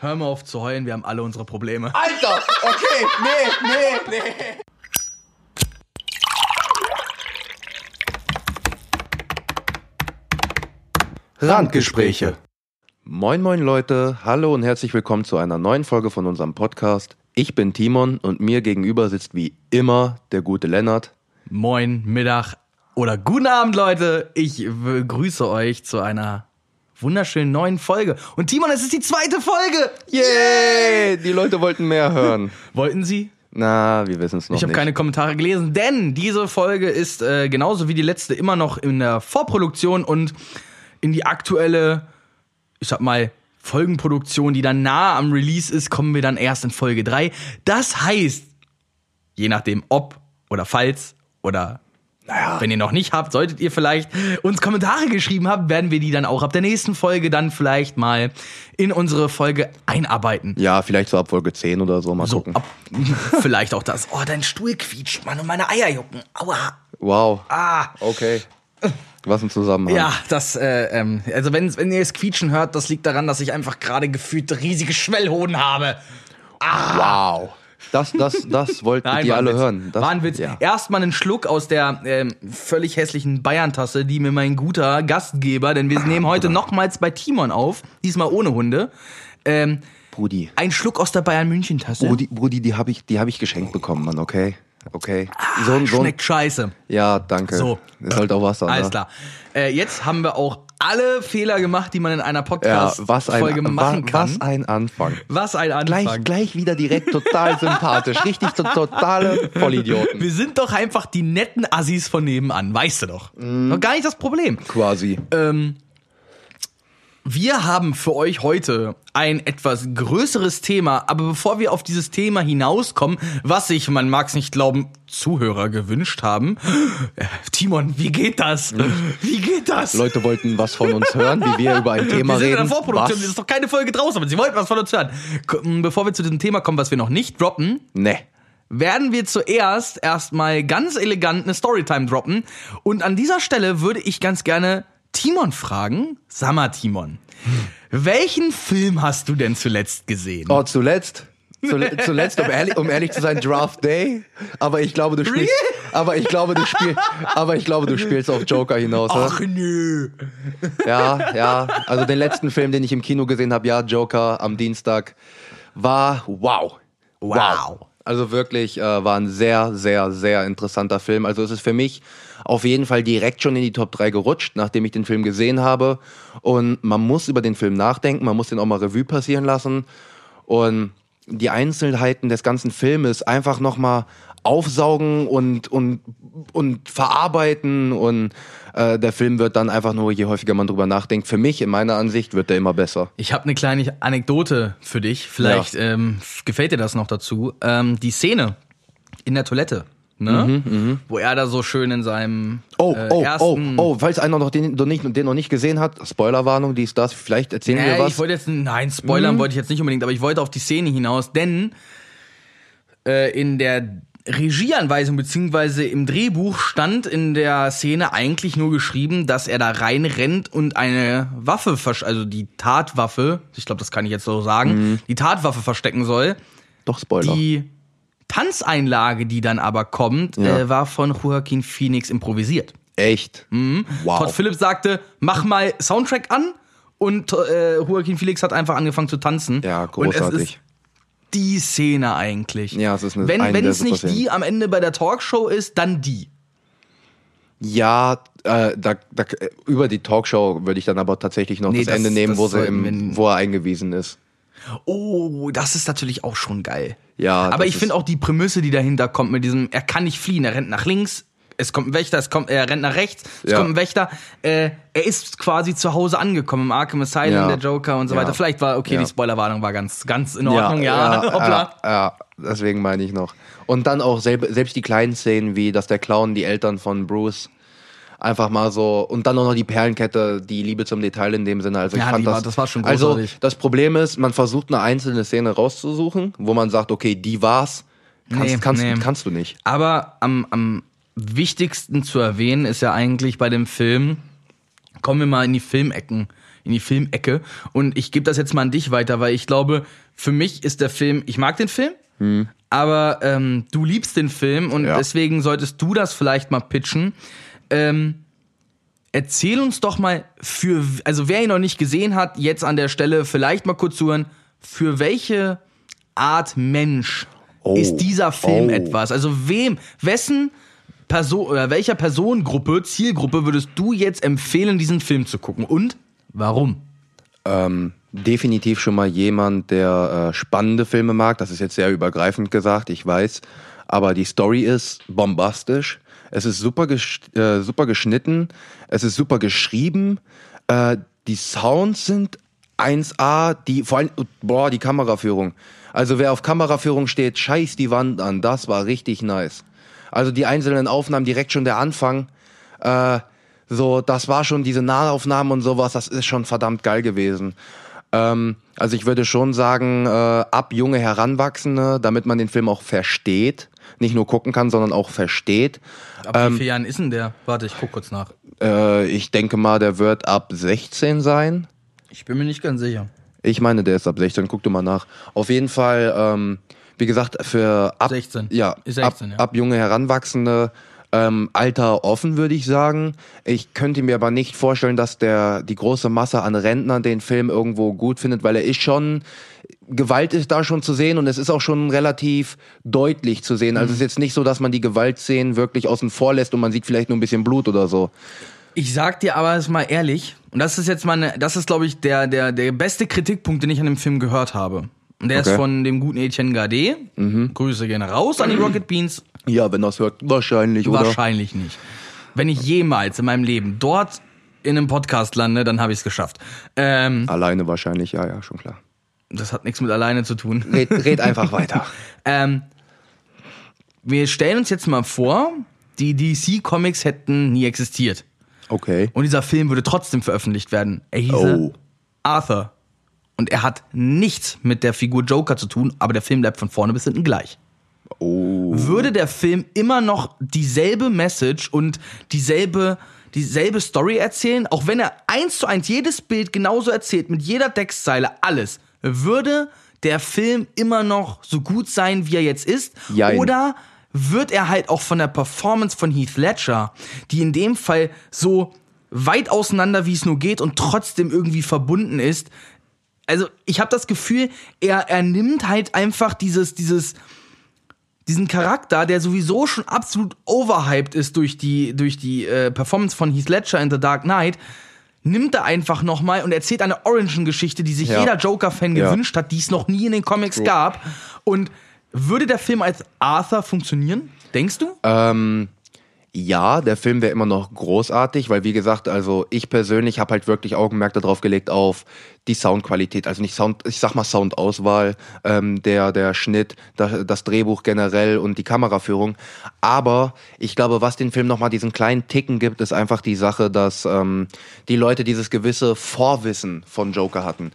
Hör mal auf zu heulen, wir haben alle unsere Probleme. Alter, okay, nee, nee, nee. Randgespräche. Moin moin Leute, hallo und herzlich willkommen zu einer neuen Folge von unserem Podcast. Ich bin Timon und mir gegenüber sitzt wie immer der gute Lennart. Moin, Mittag oder guten Abend, Leute. Ich begrüße euch zu einer wunderschönen neuen Folge. Und Timon, es ist die zweite Folge. Yay! Die Leute wollten mehr hören. Wollten Sie? Na, wir wissen es noch Ich habe keine Kommentare gelesen, denn diese Folge ist äh, genauso wie die letzte immer noch in der Vorproduktion und in die aktuelle, ich sag mal, Folgenproduktion, die dann nah am Release ist, kommen wir dann erst in Folge 3. Das heißt, je nachdem ob oder falls oder wenn ihr noch nicht habt, solltet ihr vielleicht uns Kommentare geschrieben haben, werden wir die dann auch ab der nächsten Folge dann vielleicht mal in unsere Folge einarbeiten. Ja, vielleicht so ab Folge 10 oder so, mal So, gucken. ab, vielleicht auch das. Oh, dein Stuhl quietscht, Mann, und meine Eier jucken. Aua. Wow. Ah. Okay. Was ein Zusammenhang. Ja, das, äh, ähm, also wenn, wenn ihr es quietschen hört, das liegt daran, dass ich einfach gerade gefühlt riesige Schwellhoden habe. Wow. Das, das, das wollten die war ein alle Witz. hören. Das, war ein Witz. Ja. Erstmal einen Schluck aus der ähm, völlig hässlichen Bayern-Tasse, die mir mein guter Gastgeber, denn wir nehmen heute nochmals bei Timon auf, diesmal ohne Hunde. Ähm, Brudi. ein Schluck aus der Bayern-München-Tasse. Brudi, Brudi, die habe ich, die hab ich geschenkt bekommen, Mann, okay? Okay. So, ein- so, ein- Schmeckt scheiße. Ja, danke. So. Ist halt auch Wasser. Alles ne? klar. Äh, jetzt haben wir auch alle Fehler gemacht, die man in einer Ja, Podcast-Folge machen wa- kann. was ein Anfang. Was ein Anfang. Gleich, gleich wieder direkt total sympathisch. Richtig so totale Vollidioten. Wir sind doch einfach die netten Assis von nebenan, weißt du doch. Noch gar nicht das Problem. Quasi. Ähm, wir haben für euch heute ein etwas größeres Thema, aber bevor wir auf dieses Thema hinauskommen, was sich, man mag es nicht glauben, Zuhörer gewünscht haben. Äh, Timon, wie geht das? Wie geht das? Leute wollten was von uns hören, wie wir über ein Thema wir sind in reden. der Vorproduktion, es was? ist doch keine Folge draußen, aber sie wollten was von uns hören. K- Bevor wir zu diesem Thema kommen, was wir noch nicht droppen, Ne. werden wir zuerst erstmal ganz elegant eine Storytime droppen. Und an dieser Stelle würde ich ganz gerne Timon fragen. Sag mal, Timon, welchen Film hast du denn zuletzt gesehen? Oh, zuletzt. Zule- Zuletzt, um ehrlich, um ehrlich zu sein, Draft Day. Aber ich glaube, du spielst. Aber ich glaube, du spielst. Aber ich glaube, du spielst auf Joker hinaus. oder? Ach nö. Ja, ja. Also den letzten Film, den ich im Kino gesehen habe, ja, Joker am Dienstag, war wow. Wow. Also wirklich äh, war ein sehr, sehr, sehr interessanter Film. Also es ist für mich auf jeden Fall direkt schon in die Top 3 gerutscht, nachdem ich den Film gesehen habe. Und man muss über den Film nachdenken, man muss den auch mal Revue passieren lassen. Und die Einzelheiten des ganzen Filmes einfach nochmal aufsaugen und, und, und verarbeiten. Und äh, der Film wird dann einfach nur, je häufiger man drüber nachdenkt, für mich, in meiner Ansicht, wird der immer besser. Ich habe eine kleine Anekdote für dich. Vielleicht ähm, gefällt dir das noch dazu. Ähm, die Szene in der Toilette. Ne? Wo er da so schön in seinem Oh, äh, oh, oh, ersten oh, falls einer noch den, noch nicht, den noch nicht gesehen hat, Spoilerwarnung, dies, das, vielleicht erzählen wir Nee, was. ich wollte jetzt, nein, spoilern wollte ich jetzt nicht unbedingt, aber ich wollte auf die Szene hinaus, denn äh, in der Regieanweisung beziehungsweise im Drehbuch stand in der Szene eigentlich nur geschrieben, dass er da reinrennt und eine Waffe, also die Tatwaffe, ich glaube, das kann ich jetzt so sagen, die Tatwaffe verstecken soll. Doch Spoiler. Die Tanzeinlage, die dann aber kommt, Ja. äh, war von Joaquin Phoenix improvisiert. Echt? Wow. Todd Phillips sagte, mach mal Soundtrack an und äh, Joaquin Phoenix hat einfach angefangen zu tanzen. Ja, großartig. Die Szene eigentlich. Ja, es ist eine- Wenn eine es nicht die am Ende bei der Talkshow ist, dann die. Ja, äh, da, da, äh, über die Talkshow würde ich dann aber tatsächlich noch Nee, das, das- Ende nehmen, das wo, sie im, wo er eingewiesen ist. Oh, das ist natürlich auch schon geil. Ja, Aber ich finde auch die Prämisse, die dahinter kommt, mit diesem, er kann nicht fliehen, er rennt nach links, es kommt ein Wächter, es kommt, er rennt nach rechts, es Ja. kommt ein Wächter. Äh, er ist quasi zu Hause angekommen im Arkham Asylum, Ja. der Joker und so weiter. Vielleicht war, okay, die Spoilerwarnung war ganz, ganz in Ordnung, ja. Ja, ja, deswegen meine ich noch. Und dann auch selb, selbst die kleinen Szenen, wie dass der Clown die Eltern von Bruce einfach mal so und dann auch noch die Perlenkette, die Liebe zum Detail in dem Sinne. Also ich Ja, fand das, war- das war schon Also großartig. das Problem ist, man versucht eine einzelne Szene rauszusuchen, wo man sagt, okay, die war's. Kannst, Nee, kannst, nee. kannst du nicht. Aber am, am wichtigsten zu erwähnen ist ja eigentlich bei dem Film, kommen wir mal in die Filmecken, in die Filmecke. Und ich gebe das jetzt mal an dich weiter, weil ich glaube, für mich ist der Film, ich mag den Film, aber ähm, du liebst den Film und Ja. deswegen solltest du das vielleicht mal pitchen. Ähm, erzähl uns doch mal für, also wer ihn noch nicht gesehen hat, jetzt an der Stelle vielleicht mal kurz zuhören, für welche Art Mensch Oh. ist dieser Film Oh. etwas? Also wem, wessen Person oder welcher Personengruppe, Zielgruppe würdest du jetzt empfehlen, diesen Film zu gucken? Und warum? Ähm, definitiv schon mal jemand, der äh, spannende Filme mag. Das ist jetzt sehr übergreifend gesagt, ich weiß. Aber die Story ist bombastisch. Es ist super, gesch äh, super geschnitten. Es ist super geschrieben. Äh, die Sounds sind 1A. Die, vor allem, boah, die Kameraführung. Also wer auf Kameraführung steht, scheiß die Wand an. Das war richtig nice. Also die einzelnen Aufnahmen, direkt schon der Anfang. Äh, so, das war schon diese Nahaufnahmen und sowas, das ist schon verdammt geil gewesen. Ähm, also ich würde schon sagen, äh, ab junge Heranwachsende, damit man den Film auch versteht, nicht nur gucken kann, sondern auch versteht. Ab wie vielen Jahren ist denn der? Warte, ich guck kurz nach. Äh, ich denke mal, der wird ab 16 sein. Ich bin mir nicht ganz sicher. Ich meine, der ist ab 16, guck du mal nach. Auf jeden Fall, ähm, wie gesagt, für ab 16. Ja, Ist 16, ab, ja. ab junge Heranwachsende, ähm, Alter offen, würde ich sagen. Ich könnte mir aber nicht vorstellen, dass der die große Masse an Rentnern den Film irgendwo gut findet, weil er ist schon Gewalt ist da schon zu sehen und es ist auch schon relativ deutlich zu sehen. Mhm. Also es ist jetzt nicht so, dass man die Gewaltszenen wirklich außen vor lässt und man sieht vielleicht nur ein bisschen Blut oder so. Ich sag dir aber jetzt mal ehrlich, und das ist jetzt meine, das ist glaube ich der, der, der beste Kritikpunkt, den ich an dem Film gehört habe. Und der ist Okay. von dem guten Etienne Gade. Grüße gehen raus an die Rocket Beans. Ja, wenn das hört, wahrscheinlich, oder? Wahrscheinlich nicht. Wenn ich jemals in meinem Leben dort in einem Podcast lande, dann habe ich es geschafft. Ähm, Alleine wahrscheinlich, ja, ja, schon klar. das hat nichts mit alleine zu tun. Red, red einfach weiter. Ähm, wir stellen uns jetzt mal vor, die DC Comics hätten nie existiert. Okay. Und dieser Film würde trotzdem veröffentlicht werden. Er hieße Oh. Arthur. Und er hat nichts mit der Figur Joker zu tun, aber der Film bleibt von vorne bis hinten gleich. Oh. Würde der Film immer noch dieselbe Message und dieselbe, dieselbe Story erzählen, auch wenn er eins zu eins jedes Bild genauso erzählt, mit jeder Textzeile, alles, würde der Film immer noch so gut sein, wie er jetzt ist? Jein. Oder wird er halt auch von der Performance von Heath Ledger, die in dem Fall so weit auseinander, wie es nur geht und trotzdem irgendwie verbunden ist, also ich habe das Gefühl, er, er nimmt halt einfach dieses, dieses, diesen Charakter, der sowieso schon absolut overhyped ist durch die, durch die äh, Performance von Heath Ledger in The Dark Knight, nimmt er einfach nochmal und erzählt eine Origin-Geschichte, die sich Ja. jeder Joker-Fan Ja. gewünscht hat, die es noch nie in den Comics gab. Und würde der Film als Arthur funktionieren? Denkst du? Ähm, ja, der Film wäre immer noch großartig, weil wie gesagt, also ich persönlich habe halt wirklich Augenmerk darauf gelegt auf die Soundqualität, also nicht Sound, ich sag mal Soundauswahl, ähm, der der Schnitt, das, das Drehbuch generell und die Kameraführung. Aber ich glaube, was den Film noch mal diesen kleinen Ticken gibt, ist einfach die Sache, dass ähm, die Leute dieses gewisse Vorwissen von Joker hatten.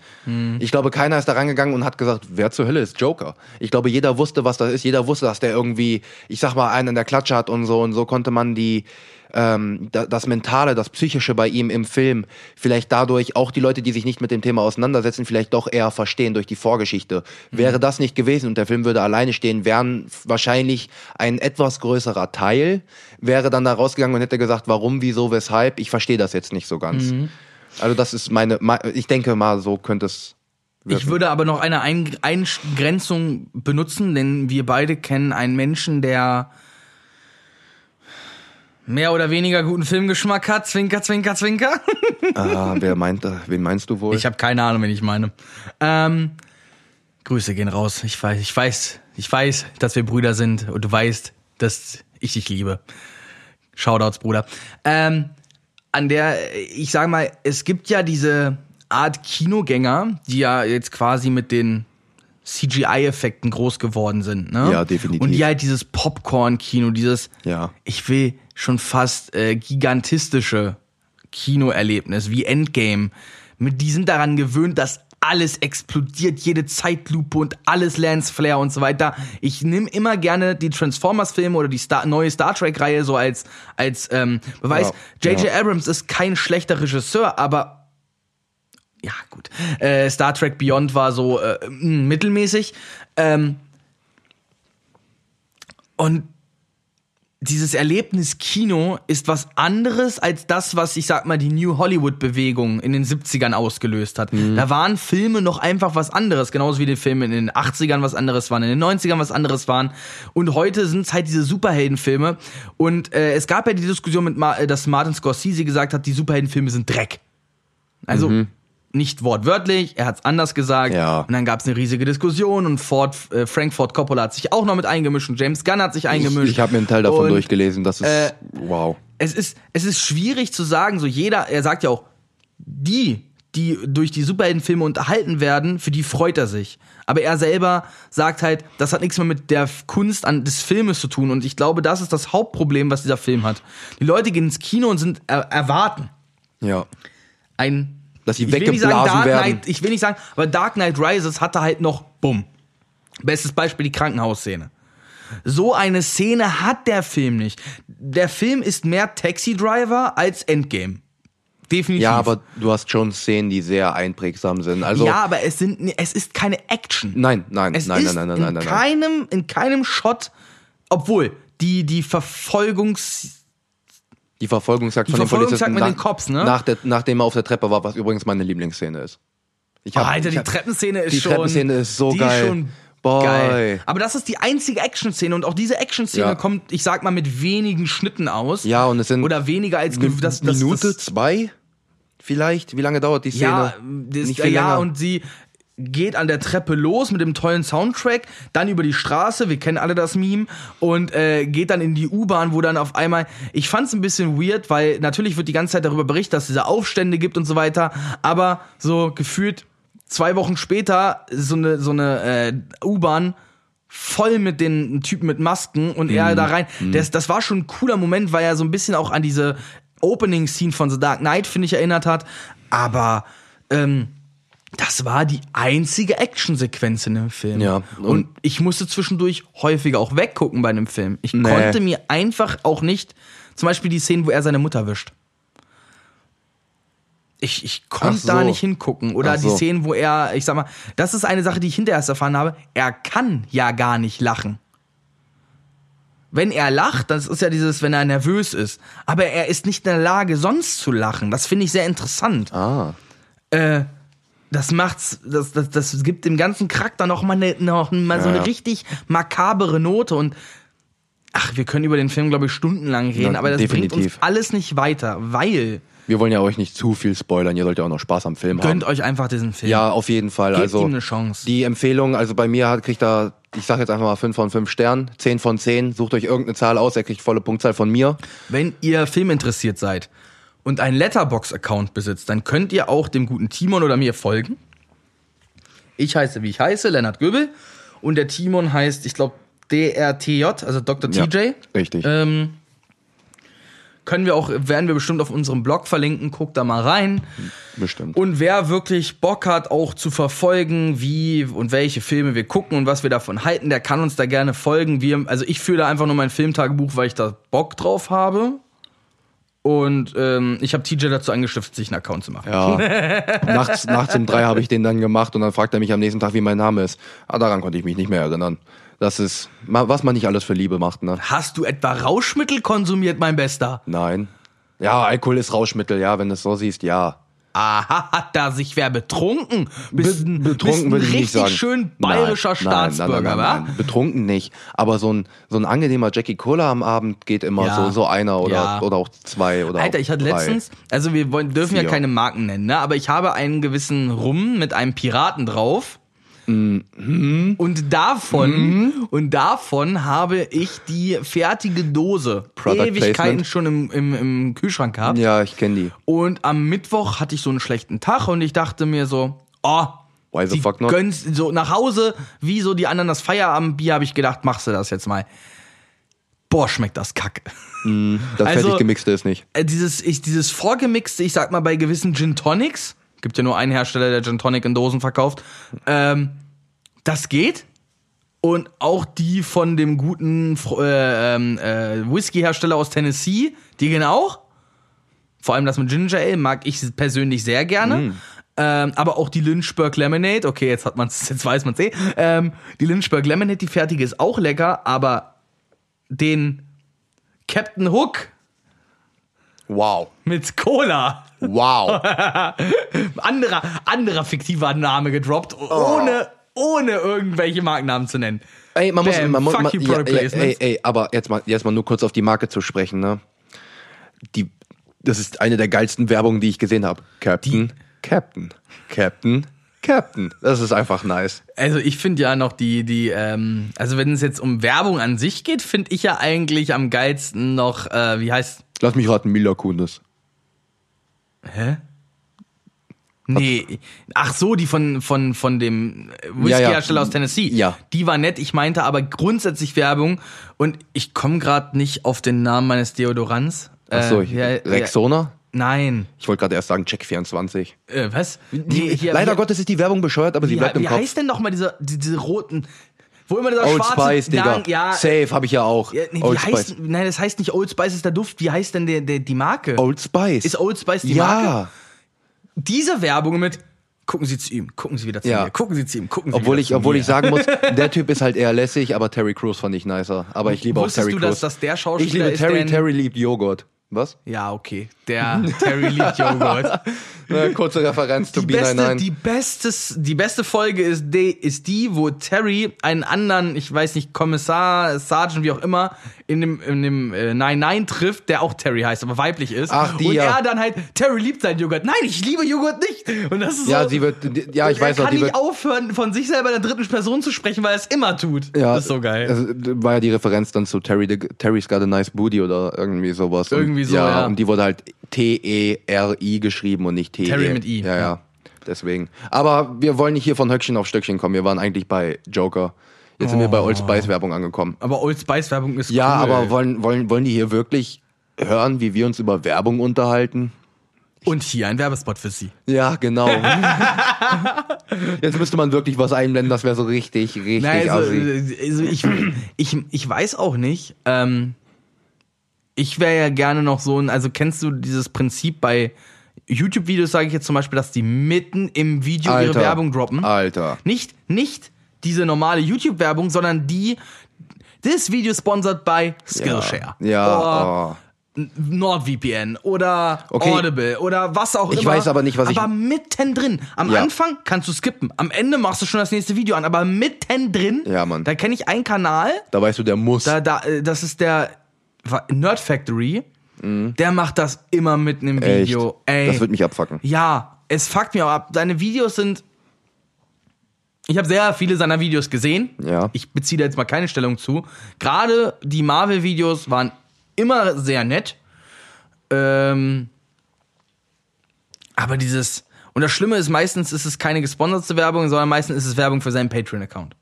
Ich glaube, keiner ist da rangegangen und hat gesagt, wer zur Hölle ist Joker? Ich glaube, jeder wusste, was das ist. Jeder wusste, dass der irgendwie, ich sag mal, einen in der Klatsche hat und so. Und so konnte man die, ähm, da, das Mentale, das Psychische bei ihm im Film vielleicht dadurch auch die Leute, die sich nicht mit dem Thema auseinandersetzen, vielleicht doch eher verstehen durch die Vorgeschichte. Wäre das nicht gewesen und der Film würde alleine stehen, wären wahrscheinlich ein etwas größerer Teil, wäre dann da rausgegangen und hätte gesagt, warum, wieso, weshalb. Ich verstehe das jetzt nicht so ganz. Also das ist meine, me- ich denke mal, so könnte es Ich würde aber noch eine Ein Eingrenzung benutzen, denn wir beide kennen einen Menschen, der mehr oder weniger guten Filmgeschmack hat. Zwinker, zwinker, zwinker. Ah, wer meint, da- wen meinst du wohl? Ich habe keine Ahnung, wen ich meine. Ähm, Grüße gehen raus. Ich weiß, ich weiß, ich weiß, dass wir Brüder sind und du weißt, dass ich dich liebe. Shoutouts, Bruder. Ähm, an der, ich sag mal, es gibt ja diese Art Kinogänger, die ja jetzt quasi mit den CGI-Effekten groß geworden sind, ne? Ja, definitiv. Und die halt dieses Popcorn-Kino, dieses, Ja. ich will schon fast äh, gigantistische Kinoerlebnis wie Endgame. Mit die sind daran gewöhnt, dass alles explodiert, jede Zeitlupe und alles Lensflare und so weiter. Ich nehme immer gerne die Transformers-Filme oder die Star neue Star Trek-Reihe so als, als ähm, Beweis. Ja, J.J. ja. Abrams ist kein schlechter Regisseur, aber ja, gut. Äh, Star Trek Beyond war so äh, mittelmäßig. Ähm, und dieses Erlebnis Kino ist was anderes als das, was ich sag mal die New Hollywood Bewegung in den 70ern ausgelöst hat. Da waren Filme noch einfach was anderes, genauso wie die Filme in den 80ern was anderes waren, in den 90ern was anderes waren und heute sind es halt diese Superheldenfilme und äh, es gab ja die Diskussion mit Ma äh, dass Martin Scorsese gesagt hat, die Superheldenfilme sind Dreck. Also nicht wortwörtlich, er hat es anders gesagt. Ja. Und dann gab es eine riesige Diskussion und Ford, äh, Frank Ford Coppola hat sich auch noch mit eingemischt und James Gunn hat sich Ich, eingemischt. ich habe mir einen Teil davon Und, durchgelesen. Das ist äh, wow. es ist, es ist schwierig zu sagen, so jeder, er sagt ja auch, die, die durch die Superheldenfilme unterhalten werden, für die freut er sich. Aber er selber sagt halt, das hat nichts mehr mit der Kunst an, des Filmes zu tun. Und ich glaube, das ist das Hauptproblem, was dieser Film hat. Die Leute gehen ins Kino und sind er, erwarten Ja. ein. Dass sie ich will nicht sagen weggeblasen Dark werden. Knight, ich will nicht sagen, aber Dark Knight Rises hatte halt noch Bumm. Bestes Beispiel die Krankenhausszene. So eine Szene hat der Film nicht. Der Film ist mehr Taxi Driver als Endgame. Definitiv. Ja, aber du hast schon Szenen, die sehr einprägsam sind. Also ja, aber es sind es ist keine Action. nein, nein, Es nein, nein, nein, nein, in nein, nein, nein. keinem in keinem Shot, obwohl die die Verfolgungs Die Verfolgungsjagd Die von den Verfolgungsjagd Polizisten mit nach, den Cops, ne? Nach der, nachdem er auf der Treppe war, was übrigens meine Lieblingsszene ist. Ich hab- Alter, ich die hab- Treppenszene ist die schon. Treppenszene ist so die geil. Ist schon Boy. geil. Aber das ist die einzige Action-Szene und auch diese Action-Szene Ja. kommt, ich sag mal, mit wenigen Schnitten aus. Ja, und es sind Oder weniger als eine das, das, Minute, Das, zwei vielleicht. Wie lange dauert die Szene? ja, das, Nicht viel ja, länger. und sie geht an der Treppe los mit dem tollen Soundtrack, dann über die Straße, wir kennen alle das Meme, und äh, geht dann in die U-Bahn, wo dann auf einmal, ich fand's ein bisschen weird, weil natürlich wird die ganze Zeit darüber berichtet, dass es diese Aufstände gibt und so weiter, aber so gefühlt zwei Wochen später so eine, so eine äh, U-Bahn voll mit den Typen mit Masken und Mhm. er da rein. Das, das war schon ein cooler Moment, weil er so ein bisschen auch an diese Opening-Scene von The Dark Knight, finde ich, erinnert hat. Aber ähm, das war die einzige Actionsequenz in dem Film. Ja, Und, und- ich musste zwischendurch häufiger auch weggucken bei dem Film. Ich Nee. konnte mir einfach auch nicht, zum Beispiel die Szenen, wo er seine Mutter wischt. Ich, ich konnte Ach da so. nicht hingucken. Oder Ach die so. Szenen, wo er, ich sag mal, das ist eine Sache, die ich hinterher erst erfahren habe. Er kann ja gar nicht lachen. Wenn er lacht, das ist ja dieses, wenn er nervös ist. Aber er ist nicht in der Lage, sonst zu lachen. Das finde ich sehr interessant. Ah. Äh, das macht's, das, das, das gibt dem ganzen Charakter noch mal, eine, noch mal so eine ja. richtig makabere Note und ach, wir können über den Film, glaube ich, stundenlang reden, Ja, aber das bringt uns definitiv. alles nicht weiter, weil Wir wollen ja euch nicht zu viel spoilern. Ihr sollt ja auch noch Spaß am Film gönnt haben. euch einfach diesen Film. Ja, auf jeden Fall. Gebt also ihm eine Chance. Die Empfehlung, also bei mir hat, kriegt er, ich sag jetzt einfach mal 5 von 5 Sternen, 10 von 10. Sucht euch irgendeine Zahl aus, er kriegt volle Punktzahl von mir. Wenn ihr filminteressiert seid und einen Letterbox-Account besitzt, dann könnt ihr auch dem guten Timon oder mir folgen. Ich heiße, wie ich heiße, Lennart Göbel. Und der Timon heißt, ich glaube, DRTJ, also Dr. Ja, TJ. richtig. Ähm, können wir auch, werden wir bestimmt auf unserem Blog verlinken, guckt da mal rein. Bestimmt. Und wer wirklich Bock hat, auch zu verfolgen, wie und welche Filme wir gucken und was wir davon halten, der kann uns da gerne folgen. Wir, also ich führe da einfach nur mein Filmtagebuch, weil ich da Bock drauf habe. Und ähm, ich habe TJ dazu angestiftet, sich einen Account zu machen. Ja. nachts, nachts um drei habe ich den dann gemacht und dann fragt er mich am nächsten Tag, wie mein Name ist. Ah, daran konnte ich mich nicht mehr erinnern. Das ist, was man nicht alles für Liebe macht, ne? Hast du etwa Rauschmittel konsumiert, mein Bester? Nein. Ja, Alkohol ist Rauschmittel, ja, wenn du es so siehst, ja. Aha, hat da sich wer betrunken? Bist, ein- Be- bist ein richtig sagen. schön bayerischer Nein, Staatsbürger, nein, nein, wa? nein. Betrunken nicht. Aber so ein, so ein angenehmer Jackie Cola am Abend geht immer Ja. so, so einer oder, Ja. oder auch zwei oder Alter, ich hatte letztens, also wir wollen, dürfen ja Vier. keine Marken nennen, ne? aber ich habe einen gewissen Rum mit einem Piraten drauf. Mhm. Und davon, und davon habe ich die fertige Dose Product Ewigkeiten Placement. schon im, im, im Kühlschrank gehabt. Ja, ich kenne die. Und am Mittwoch hatte ich so einen schlechten Tag und ich dachte mir so, oh, Why the fuck not? gönnst so nach Hause, wie so die anderen das Feierabendbier, habe ich gedacht, machst du das jetzt mal. Boah, schmeckt das kacke. Das Also- fertig gemixte ist nicht. Äh, dieses, ich, dieses vorgemixte, ich sag mal, bei gewissen Gin Tonics, gibt ja nur einen Hersteller, der Gin Tonic in Dosen verkauft, ähm, das geht. Und auch die von dem guten äh, ähm, äh, Whisky-Hersteller aus Tennessee, die gehen auch. Vor allem das mit Ginger Ale mag ich persönlich sehr gerne. Ähm, aber auch die Lynchburg Lemonade, okay, jetzt hat man's, jetzt weiß man's eh. Ähm, die Lynchburg Lemonade, die fertige ist auch lecker, aber den Captain Hook Wow. mit Cola, Wow. anderer, anderer fiktiver Name gedroppt, ohne, ohne irgendwelche Markennamen zu nennen. Ey, man muss, Bam, man muss, man, you, ja, ey, ey, ey, aber jetzt mal, jetzt mal nur kurz auf die Marke zu sprechen, ne? Die, das ist eine der geilsten Werbungen, die ich gesehen habe. Captain, Captain, Captain, Captain. Das ist einfach nice. Also ich finde ja noch die, die, ähm, also wenn es jetzt um Werbung an sich geht, finde ich ja eigentlich am geilsten noch, äh, wie heißt, Lass mich raten, Mila Kunis. Hä? Nee, ach so, die von, von, von dem Ja, ja. Whisky-Hersteller aus Tennessee. Ja. Die war nett, ich meinte aber grundsätzlich Werbung und ich komme gerade nicht auf den Namen meines Deodorants. Ach so, Äh, ja, Rexona? Ja, nein. Ich wollte gerade erst sagen, Check 24. Äh, was? Die, hier- leider hier- Gottes ist die Werbung bescheuert, aber sie Wie, bleibt im wie Kopf. heißt denn nochmal diese, die- diese roten, wo immer dieser Old schwarze... Spice, Digga. Dank- ja, Safe habe ich ja auch. Ja, nee, Old heißt, Spice. nein, das heißt nicht Old Spice ist der Duft. Wie heißt denn der, der, die Marke? Old Spice. Ist Old Spice die ja. Marke? Diese Werbung mit gucken Sie zu ihm, gucken Sie wieder zu Ja. mir, gucken Sie zu ihm, gucken Sie Obwohl ich, zu obwohl mir. ich sagen muss, der Typ ist halt eher lässig, aber Terry Crews fand ich nicer. Aber ich liebe Wusstest auch Terry du, Crews. dass das der ich Schauspieler liebe ist, Terry, der in- Terry liebt Joghurt. Was? Ja, okay. Der Terry liebt Joghurt. Kurze Referenz zu Die beste, B99. die, bestes, die beste Folge ist die, ist die, wo Terry einen anderen, ich weiß nicht, Kommissar, Sergeant, wie auch immer, in dem, in dem äh, Nein Nein trifft, der auch Terry heißt, aber weiblich ist. Ach, die, Und ja. er dann halt, Terry liebt seinen Joghurt. Nein, ich liebe Joghurt nicht. Und das ist ja, so, sie wird, die- ja, ich er weiß auch, kann die nicht wird. aufhören, von sich selber in der dritten Person zu sprechen, weil er es immer tut. Ja, das ist so geil. Also, war ja die Referenz dann zu Terry, the, Terry's got a nice booty oder irgendwie sowas. Irgendwie so, ja. Und die wurde halt T-E-R-I geschrieben und nicht T-E. Terry mit I, Ja, ja. ja. Deswegen. Aber wir wollen nicht hier von Höckchen auf Stöckchen kommen. Wir waren eigentlich bei Joker. Jetzt sind wir bei Old Spice Werbung angekommen. aber Old Spice Werbung ist Ja, cool. aber wollen, wollen, wollen die hier wirklich hören, wie wir uns über Werbung unterhalten? Und hier ein Werbespot für Sie. Ja, genau. Jetzt müsste man wirklich was einblenden, das wäre so richtig, richtig Nein, also, also ich, ich, ich weiß auch nicht. Ähm, ich wäre ja gerne noch so ein, also kennst du dieses Prinzip bei YouTube-Videos, sage ich jetzt zum Beispiel, dass die mitten im Video ihre Alter. Werbung droppen? Alter. Nicht, nicht diese normale YouTube-Werbung, sondern die, this Video sponsored by Skillshare. Ja, Oder oh. NordVPN oder Okay. Audible oder was auch Ich immer. weiß aber nicht, was ich- Aber mittendrin. Am Ja. Anfang kannst du skippen. Am Ende machst du schon das nächste Video an. Aber mittendrin, Ja, Mann. da kenne ich einen Kanal, Da weißt du, der muss. da, da, äh, das ist der Nerd Factory. Der macht das immer mitten im Mhm. Echt? Video. Ey. Das wird mich abfacken. Ja, es fuckt mir auch ab. Seine Videos sind. Ich habe sehr viele seiner Videos gesehen. Ja. Ich beziehe da jetzt mal keine Stellung zu. Gerade die Marvel-Videos waren immer sehr nett. Ähm, aber dieses. Und das Schlimme ist, meistens ist es keine gesponserte Werbung, sondern meistens ist es Werbung für seinen Patreon-Account.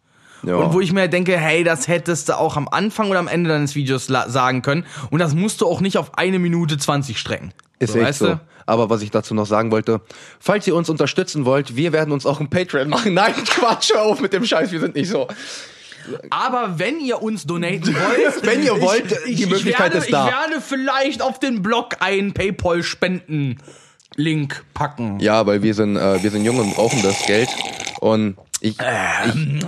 Ja. Und wo ich mir denke, hey, das hättest du auch am Anfang oder am Ende deines Videos sagen können. Und das musst du auch nicht auf eine Minute 20 strecken. Ist so, echt weißt so. du? Aber was ich dazu noch sagen wollte, falls ihr uns unterstützen wollt, wir werden uns auch ein Patreon machen. Nein, Quatsch, hör auf mit dem Scheiß, wir sind nicht so. Aber wenn ihr uns donaten wollt, Wenn ihr wollt, die Möglichkeit werde, ist da. Ich werde vielleicht auf den Blog einen Paypal-Spenden-Link packen. Ja, weil wir sind, äh, wir sind jung und brauchen das Geld. Und ich,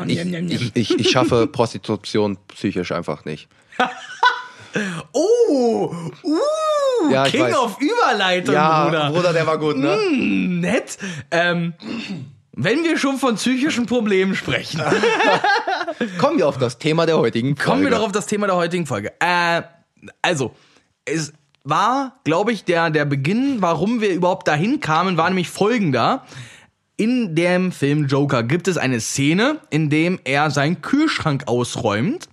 ich, ich, ich, ich schaffe Prostitution psychisch einfach nicht. Oh, uh, Ja, King weiß. of Überleitung, Bruder. der war gut, ne? Nett. Ähm, wenn wir schon von psychischen Problemen sprechen, Kommen wir auf das Thema der heutigen Folge. kommen wir doch auf das Thema der heutigen Folge. Äh, also, es war, glaube ich, der, der Beginn, warum wir überhaupt dahin kamen, war nämlich folgender. In dem Film Joker gibt es eine Szene, in dem er seinen Kühlschrank ausräumt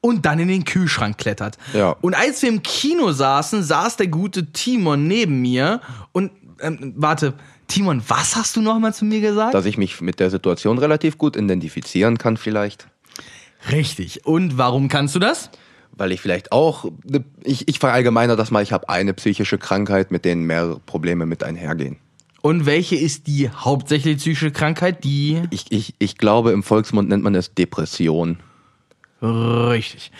und dann in den Kühlschrank klettert. Ja. Und als wir im Kino saßen, saß der gute Timon neben mir und ähm, warte, Timon, was hast du nochmal zu mir gesagt? Dass ich mich mit der Situation relativ gut identifizieren kann vielleicht. Richtig. Und warum kannst du das? Weil ich vielleicht auch, ne, ich, ich verallgemeiner das mal, ich habe eine psychische Krankheit, mit denen mehrere Probleme mit einhergehen. Und welche ist die hauptsächliche psychische Krankheit? Die Ich, ich, ich glaube, im Volksmund nennt man es Depression. Richtig.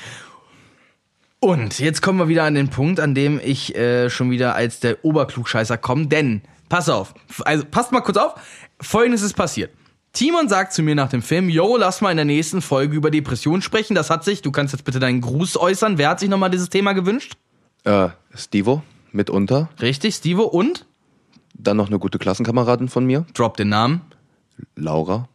Und jetzt kommen wir wieder an den Punkt, an dem ich äh, schon wieder als der Oberklugscheißer komme, denn Pass auf. Also passt mal kurz auf. Folgendes ist passiert. Timon sagt zu mir nach dem Film, yo, lass mal in der nächsten Folge über Depressionen sprechen. Das hat sich, du kannst jetzt bitte deinen Gruß äußern. Wer hat sich nochmal dieses Thema gewünscht? Äh, Stevo, mitunter. Richtig, Stevo und? Dann noch eine gute Klassenkameradin von mir, Drop den Namen. Laura.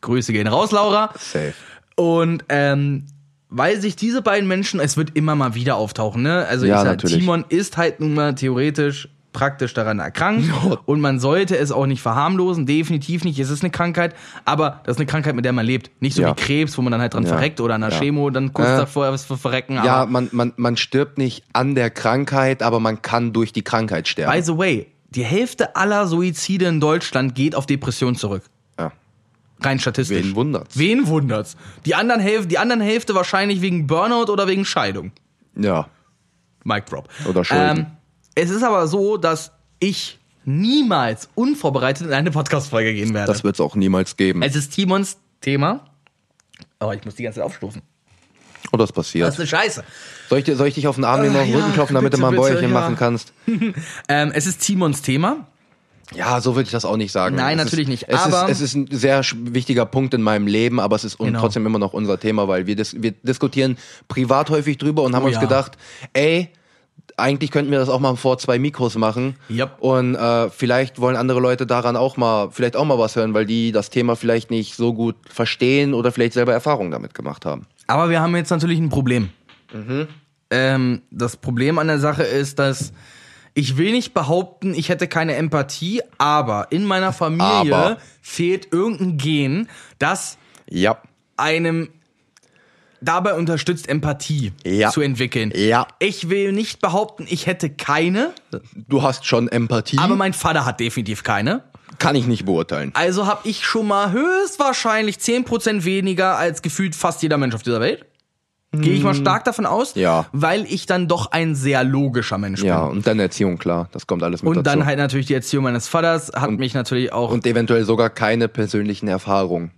Grüße gehen raus, Laura. Safe. Und ähm, weil sich diese beiden Menschen, es wird immer mal wieder auftauchen, ne? Also Ja, ich sag, natürlich. Timon ist halt nun mal theoretisch praktisch daran erkrankt und man sollte es auch nicht verharmlosen, definitiv nicht. Es ist eine Krankheit, aber das ist eine Krankheit, mit der man lebt. Nicht so Ja. wie Krebs, wo man dann halt dran Ja. verreckt oder an der Ja. Chemo dann kurz Äh. davor was für verrecken. Ja, man, man, man stirbt nicht an der Krankheit, aber man kann durch die Krankheit sterben. by the way, die Hälfte aller Suizide in Deutschland geht auf Depression zurück. ja. Rein statistisch. Wen wundert's? Wen wundert's? Die anderen Hälfte, die anderen Hälfte wahrscheinlich wegen Burnout oder wegen Scheidung. Ja. Mic drop. Oder Schulden. Ähm, es ist aber so, dass ich niemals unvorbereitet in eine Podcast-Folge gehen werde. Das wird's auch niemals geben. es ist Timons Thema. Aber ich muss die ganze Zeit aufstufen. Oh, das passiert. Das ist eine Scheiße. soll, ich, soll ich dich auf den Arm nehmen, Äh, auf den Rücken klopfen, damit bitte, du mal ein bitte, Bäuerchen ja. machen kannst? Ähm, es ist Timons Thema. Ja, so würde ich das auch nicht sagen. Nein, Es natürlich ist, nicht, Es, aber- ist, es ist ein sehr wichtiger Punkt in meinem Leben, aber es ist Genau. trotzdem immer noch unser Thema, weil wir, dis wir diskutieren privat häufig drüber und haben Oh uns ja. gedacht, ey, eigentlich könnten wir das auch mal vor zwei Mikros machen. Yep. Und äh, vielleicht wollen andere Leute daran auch mal, vielleicht auch mal was hören, weil die das Thema vielleicht nicht so gut verstehen oder vielleicht selber Erfahrungen damit gemacht haben. Aber wir haben jetzt natürlich ein Problem. Mhm. Ähm, das Problem an der Sache ist, dass ich will nicht behaupten, ich hätte keine Empathie, aber in meiner Familie Aber. fehlt irgendein Gen, das Ja. einem dabei unterstützt, Empathie Ja. zu entwickeln. Ja. Ich will nicht behaupten, ich hätte keine, Du hast schon Empathie. aber mein Vater hat definitiv keine. Kann ich nicht beurteilen. Also habe ich schon mal höchstwahrscheinlich 10% weniger als gefühlt fast jeder Mensch auf dieser Welt. Gehe ich mal stark davon aus, Ja. weil ich dann doch ein sehr logischer Mensch Ja, bin. und dann Erziehung, klar. Das kommt alles mit Und dazu. dann halt natürlich die Erziehung meines Vaters hat mich natürlich auch. und eventuell sogar keine persönlichen Erfahrungen.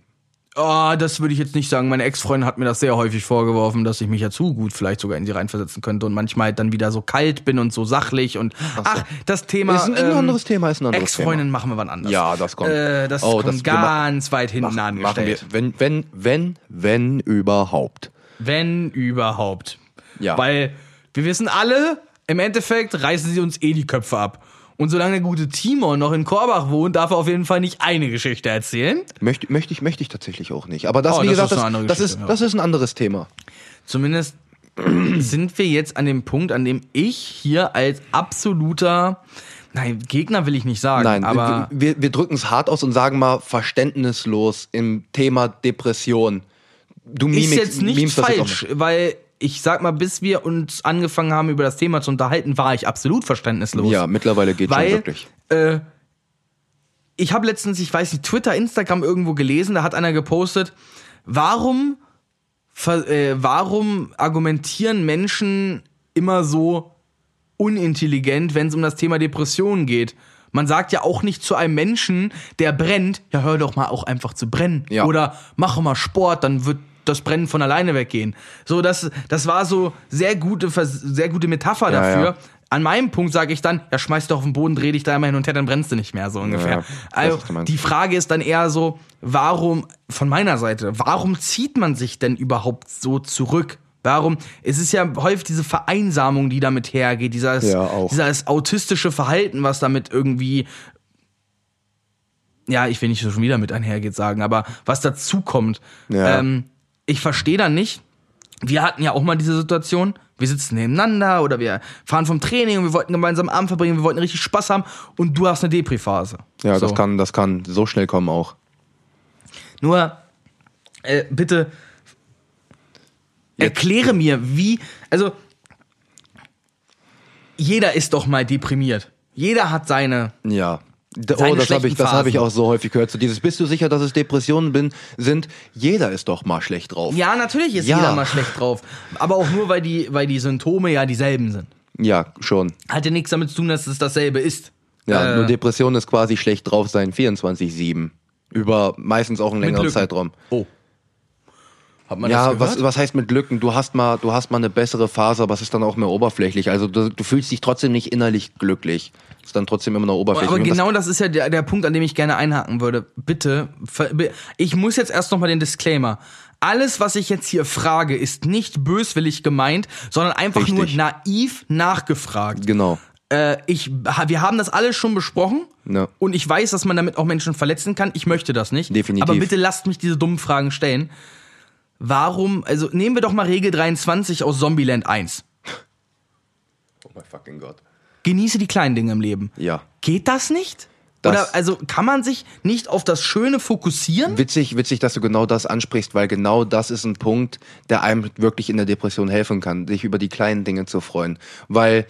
Oh, das würde ich jetzt nicht sagen. Meine Ex-Freundin hat mir das sehr häufig vorgeworfen, dass ich mich ja zu gut vielleicht sogar in sie reinversetzen könnte und manchmal halt dann wieder so kalt bin und so sachlich und ach, das Thema. Ist ein, ein anderes Thema, ist ein anderes Ex-Freundin machen wir wann anders. Ja, das kommt. Äh, das Oh, kommt das- ganz weit hinten Thema. Machen wir, angestellt. wenn, wenn, wenn, wenn überhaupt. Wenn überhaupt. Ja. Weil wir wissen alle, im Endeffekt reißen sie uns eh die Köpfe ab. Und solange der gute Timon noch in Korbach wohnt, darf er auf jeden Fall nicht eine Geschichte erzählen. Möchte, möchte ich, möchte ich tatsächlich auch nicht. Aber das, Oh, wie das gesagt, ist das, das, ist, ja. das ist ein anderes Thema. Zumindest sind wir jetzt an dem Punkt, an dem ich hier als absoluter, nein, Gegner will ich nicht sagen, Nein, aber wir, wir, drücken es hart aus und sagen mal verständnislos im Thema Depression. Du ist mimikst- jetzt nicht das jetzt auch falsch, weil ich sag mal, bis wir uns angefangen haben, über das Thema zu unterhalten, war ich absolut verständnislos. Ja, mittlerweile geht schon weil wirklich. äh, ich habe letztens, ich weiß nicht, Twitter, Instagram irgendwo gelesen, da hat einer gepostet, warum, äh, warum argumentieren Menschen immer so unintelligent, wenn es um das Thema Depressionen geht? Man sagt ja auch nicht zu einem Menschen, der brennt, ja hör doch mal auch einfach zu brennen. Ja. Oder mach mal Sport, dann wird das Brennen von alleine weggehen. So, das, das war so sehr gute, sehr gute Metapher Ja, dafür. ja. An meinem Punkt sage ich dann, ja, schmeiß doch auf den Boden, dreh dich da einmal hin und her, dann brennst du nicht mehr, so ungefähr. Ja, also, die Frage ist dann eher so, warum, von meiner Seite, warum zieht man sich denn überhaupt so zurück? Warum? Es ist ja häufig diese Vereinsamung, die damit hergeht, dieses, Ja, dieses autistische Verhalten, was damit irgendwie, ja, ich will nicht schon wieder mit einhergeht sagen, aber was dazukommt. Ja. Ähm, ich verstehe da nicht. Wir hatten ja auch mal diese Situation, wir sitzen nebeneinander oder wir fahren vom Training und wir wollten gemeinsam Abend verbringen, wir wollten richtig Spaß haben und du hast eine Depri-Phase. Ja, so. das, kann, das kann so schnell kommen auch. Nur, äh, bitte erkläre mir, wie, also jeder ist doch mal deprimiert. Jeder hat seine, Ja. D- Seine Oh, das habe ich, das hab ich auch so häufig gehört. So dieses, bist du sicher, dass es Depressionen bin, sind? Jeder ist doch mal schlecht drauf. ja, natürlich ist Ja. jeder mal schlecht drauf, aber auch nur, weil die, weil die Symptome ja dieselben sind. Ja, schon. Hat ja nichts damit zu tun, dass es dasselbe ist. Ja, Äh, nur Depression ist quasi schlecht drauf sein 24-7. Über meistens auch einen längeren. Zeitraum. Oh. Hat man Ja, das was, gehört? was heißt mit Lücken? Du hast mal, du hast mal eine bessere Phase, aber es ist dann auch mehr oberflächlich. Also du, du fühlst dich trotzdem nicht innerlich glücklich. Ist dann trotzdem immer noch oberflächlich. Aber Und das- genau das ist ja der, der Punkt, an dem ich gerne einhaken würde. Bitte, ich muss jetzt erst nochmal den Disclaimer. Alles, was ich jetzt hier frage, ist nicht böswillig gemeint, sondern einfach Richtig. nur naiv nachgefragt. Genau. Äh, ich, wir haben das alles schon besprochen Ja. und ich weiß, dass man damit auch Menschen verletzen kann. Ich möchte das nicht. Definitiv. Aber bitte lasst mich diese dummen Fragen stellen. Warum, also nehmen wir doch mal Regel 23 aus Zombieland 1. Oh mein fucking Gott. Genieße die kleinen Dinge im Leben. Ja. Geht das nicht? Das- Oder also kann man sich nicht auf das Schöne fokussieren? Witzig, witzig, dass du genau das ansprichst, weil genau das ist ein Punkt, der einem wirklich in der Depression helfen kann, sich über die kleinen Dinge zu freuen. Weil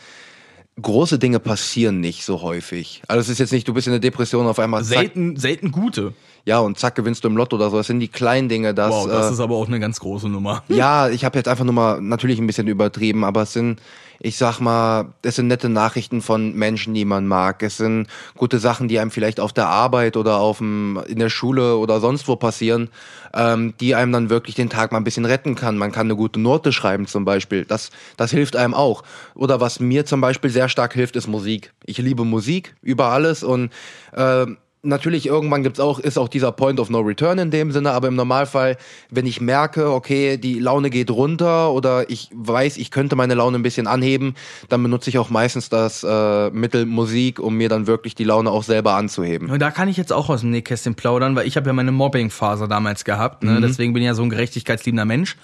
große Dinge passieren nicht so häufig. Also es ist jetzt nicht, du bist in der Depression auf einmal zack, Selten, selten gute. ja und zack gewinnst du im Lotto oder so. Es sind die kleinen Dinge, dass Wow, das äh, ist aber auch eine ganz große Nummer. Ja, ich habe jetzt einfach nur mal natürlich ein bisschen übertrieben, aber es sind, ich sag mal, es sind nette Nachrichten von Menschen, die man mag. Es sind gute Sachen, die einem vielleicht auf der Arbeit oder auf dem, in der Schule oder sonst wo passieren, ähm, die einem dann wirklich den Tag mal ein bisschen retten kann. Man kann eine gute Note schreiben zum Beispiel. Das, das hilft einem auch. Oder was mir zum Beispiel sehr stark hilft, ist Musik. Ich liebe Musik über alles und ähm, natürlich irgendwann gibt's auch, ist auch dieser Point of No Return in dem Sinne, aber im Normalfall, wenn ich merke, okay, die Laune geht runter oder ich weiß, ich könnte meine Laune ein bisschen anheben, dann benutze ich auch meistens das äh, Mittel Musik, um mir dann wirklich die Laune auch selber anzuheben. Und da kann ich jetzt auch aus dem Nähkästchen plaudern, weil ich habe ja meine Mobbing-Phase damals gehabt. Ne? Deswegen bin ich ja so ein gerechtigkeitsliebender Mensch.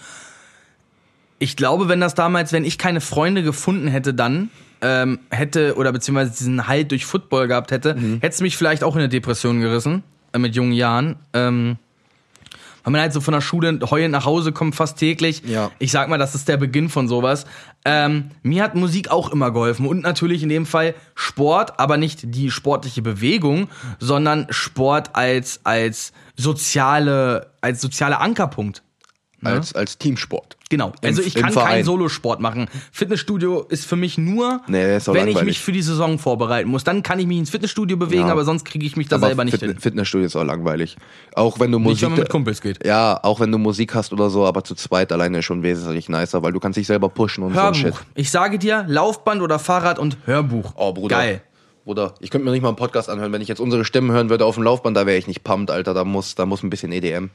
Ich glaube, wenn das damals, wenn ich keine Freunde gefunden hätte, dann ähm, hätte oder beziehungsweise diesen Halt durch Football gehabt hätte, hätte es mich vielleicht auch in eine Depression gerissen äh, mit jungen Jahren. Ähm, weil man halt so von der Schule heulend nach Hause kommt fast täglich. Ja. Ich sag mal, das ist der Beginn von sowas. Ähm, mir hat Musik auch immer geholfen und natürlich in dem Fall Sport, aber nicht die sportliche Bewegung, sondern Sport als als soziale als sozialer Ankerpunkt. Als, als Teamsport. Genau. Also ich kann keinen Solosport machen. Fitnessstudio ist für mich nur, Nee, wenn ich langweilig. mich für die Saison vorbereiten muss. Dann kann ich mich ins Fitnessstudio bewegen, Ja. aber sonst kriege ich mich da Aber selber nicht Fit hin. Fitnessstudio ist auch langweilig. Auch wenn du Nicht, Musik. wenn man mit Kumpels geht. ja, auch wenn du Musik hast oder so, aber zu zweit alleine ist schon wesentlich nicer, weil du kannst dich selber pushen und so ein Shit. Hörbuch. Ich sage dir, Laufband oder Fahrrad und Hörbuch. Oh, Bruder. Geil. Bruder, ich könnte mir nicht mal einen Podcast anhören. Wenn ich jetzt unsere Stimmen hören würde auf dem Laufband, da wäre ich nicht pumped, Alter. Da muss, da muss ein bisschen EDM.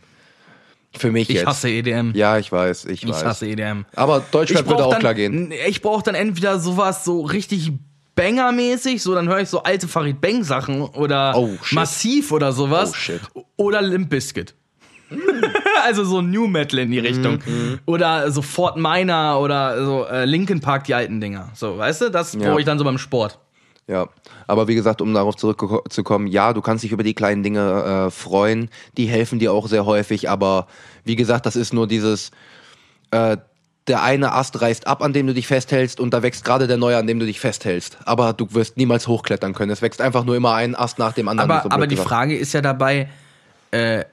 Für mich Ich jetzt. hasse EDM. Ja, ich weiß, ich, Ich weiß. hasse EDM. Aber Deutschland würde auch dann, klar gehen. Ich brauche dann entweder sowas so richtig Banger-mäßig, so dann höre ich so alte Farid Bang Sachen oder Oh. Massiv oder sowas. Oh, shit. Oder Limp Bizkit. also so New Metal in die Richtung. Mhm, Oder so Fort Minor oder so äh, Linkin Park, die alten Dinger. So, weißt du, das Ja. brauche ich dann so beim Sport. Ja, aber wie gesagt, um darauf zurückzukommen, ja, du kannst dich über die kleinen Dinge äh, freuen, die helfen dir auch sehr häufig, aber wie gesagt, das ist nur dieses, äh, der eine Ast reißt ab, an dem du dich festhältst und da wächst gerade der neue, an dem du dich festhältst. Aber du wirst niemals hochklettern können. Es wächst einfach nur immer ein Ast nach dem anderen. Aber, so aber die gesagt. Frage ist ja dabei, äh,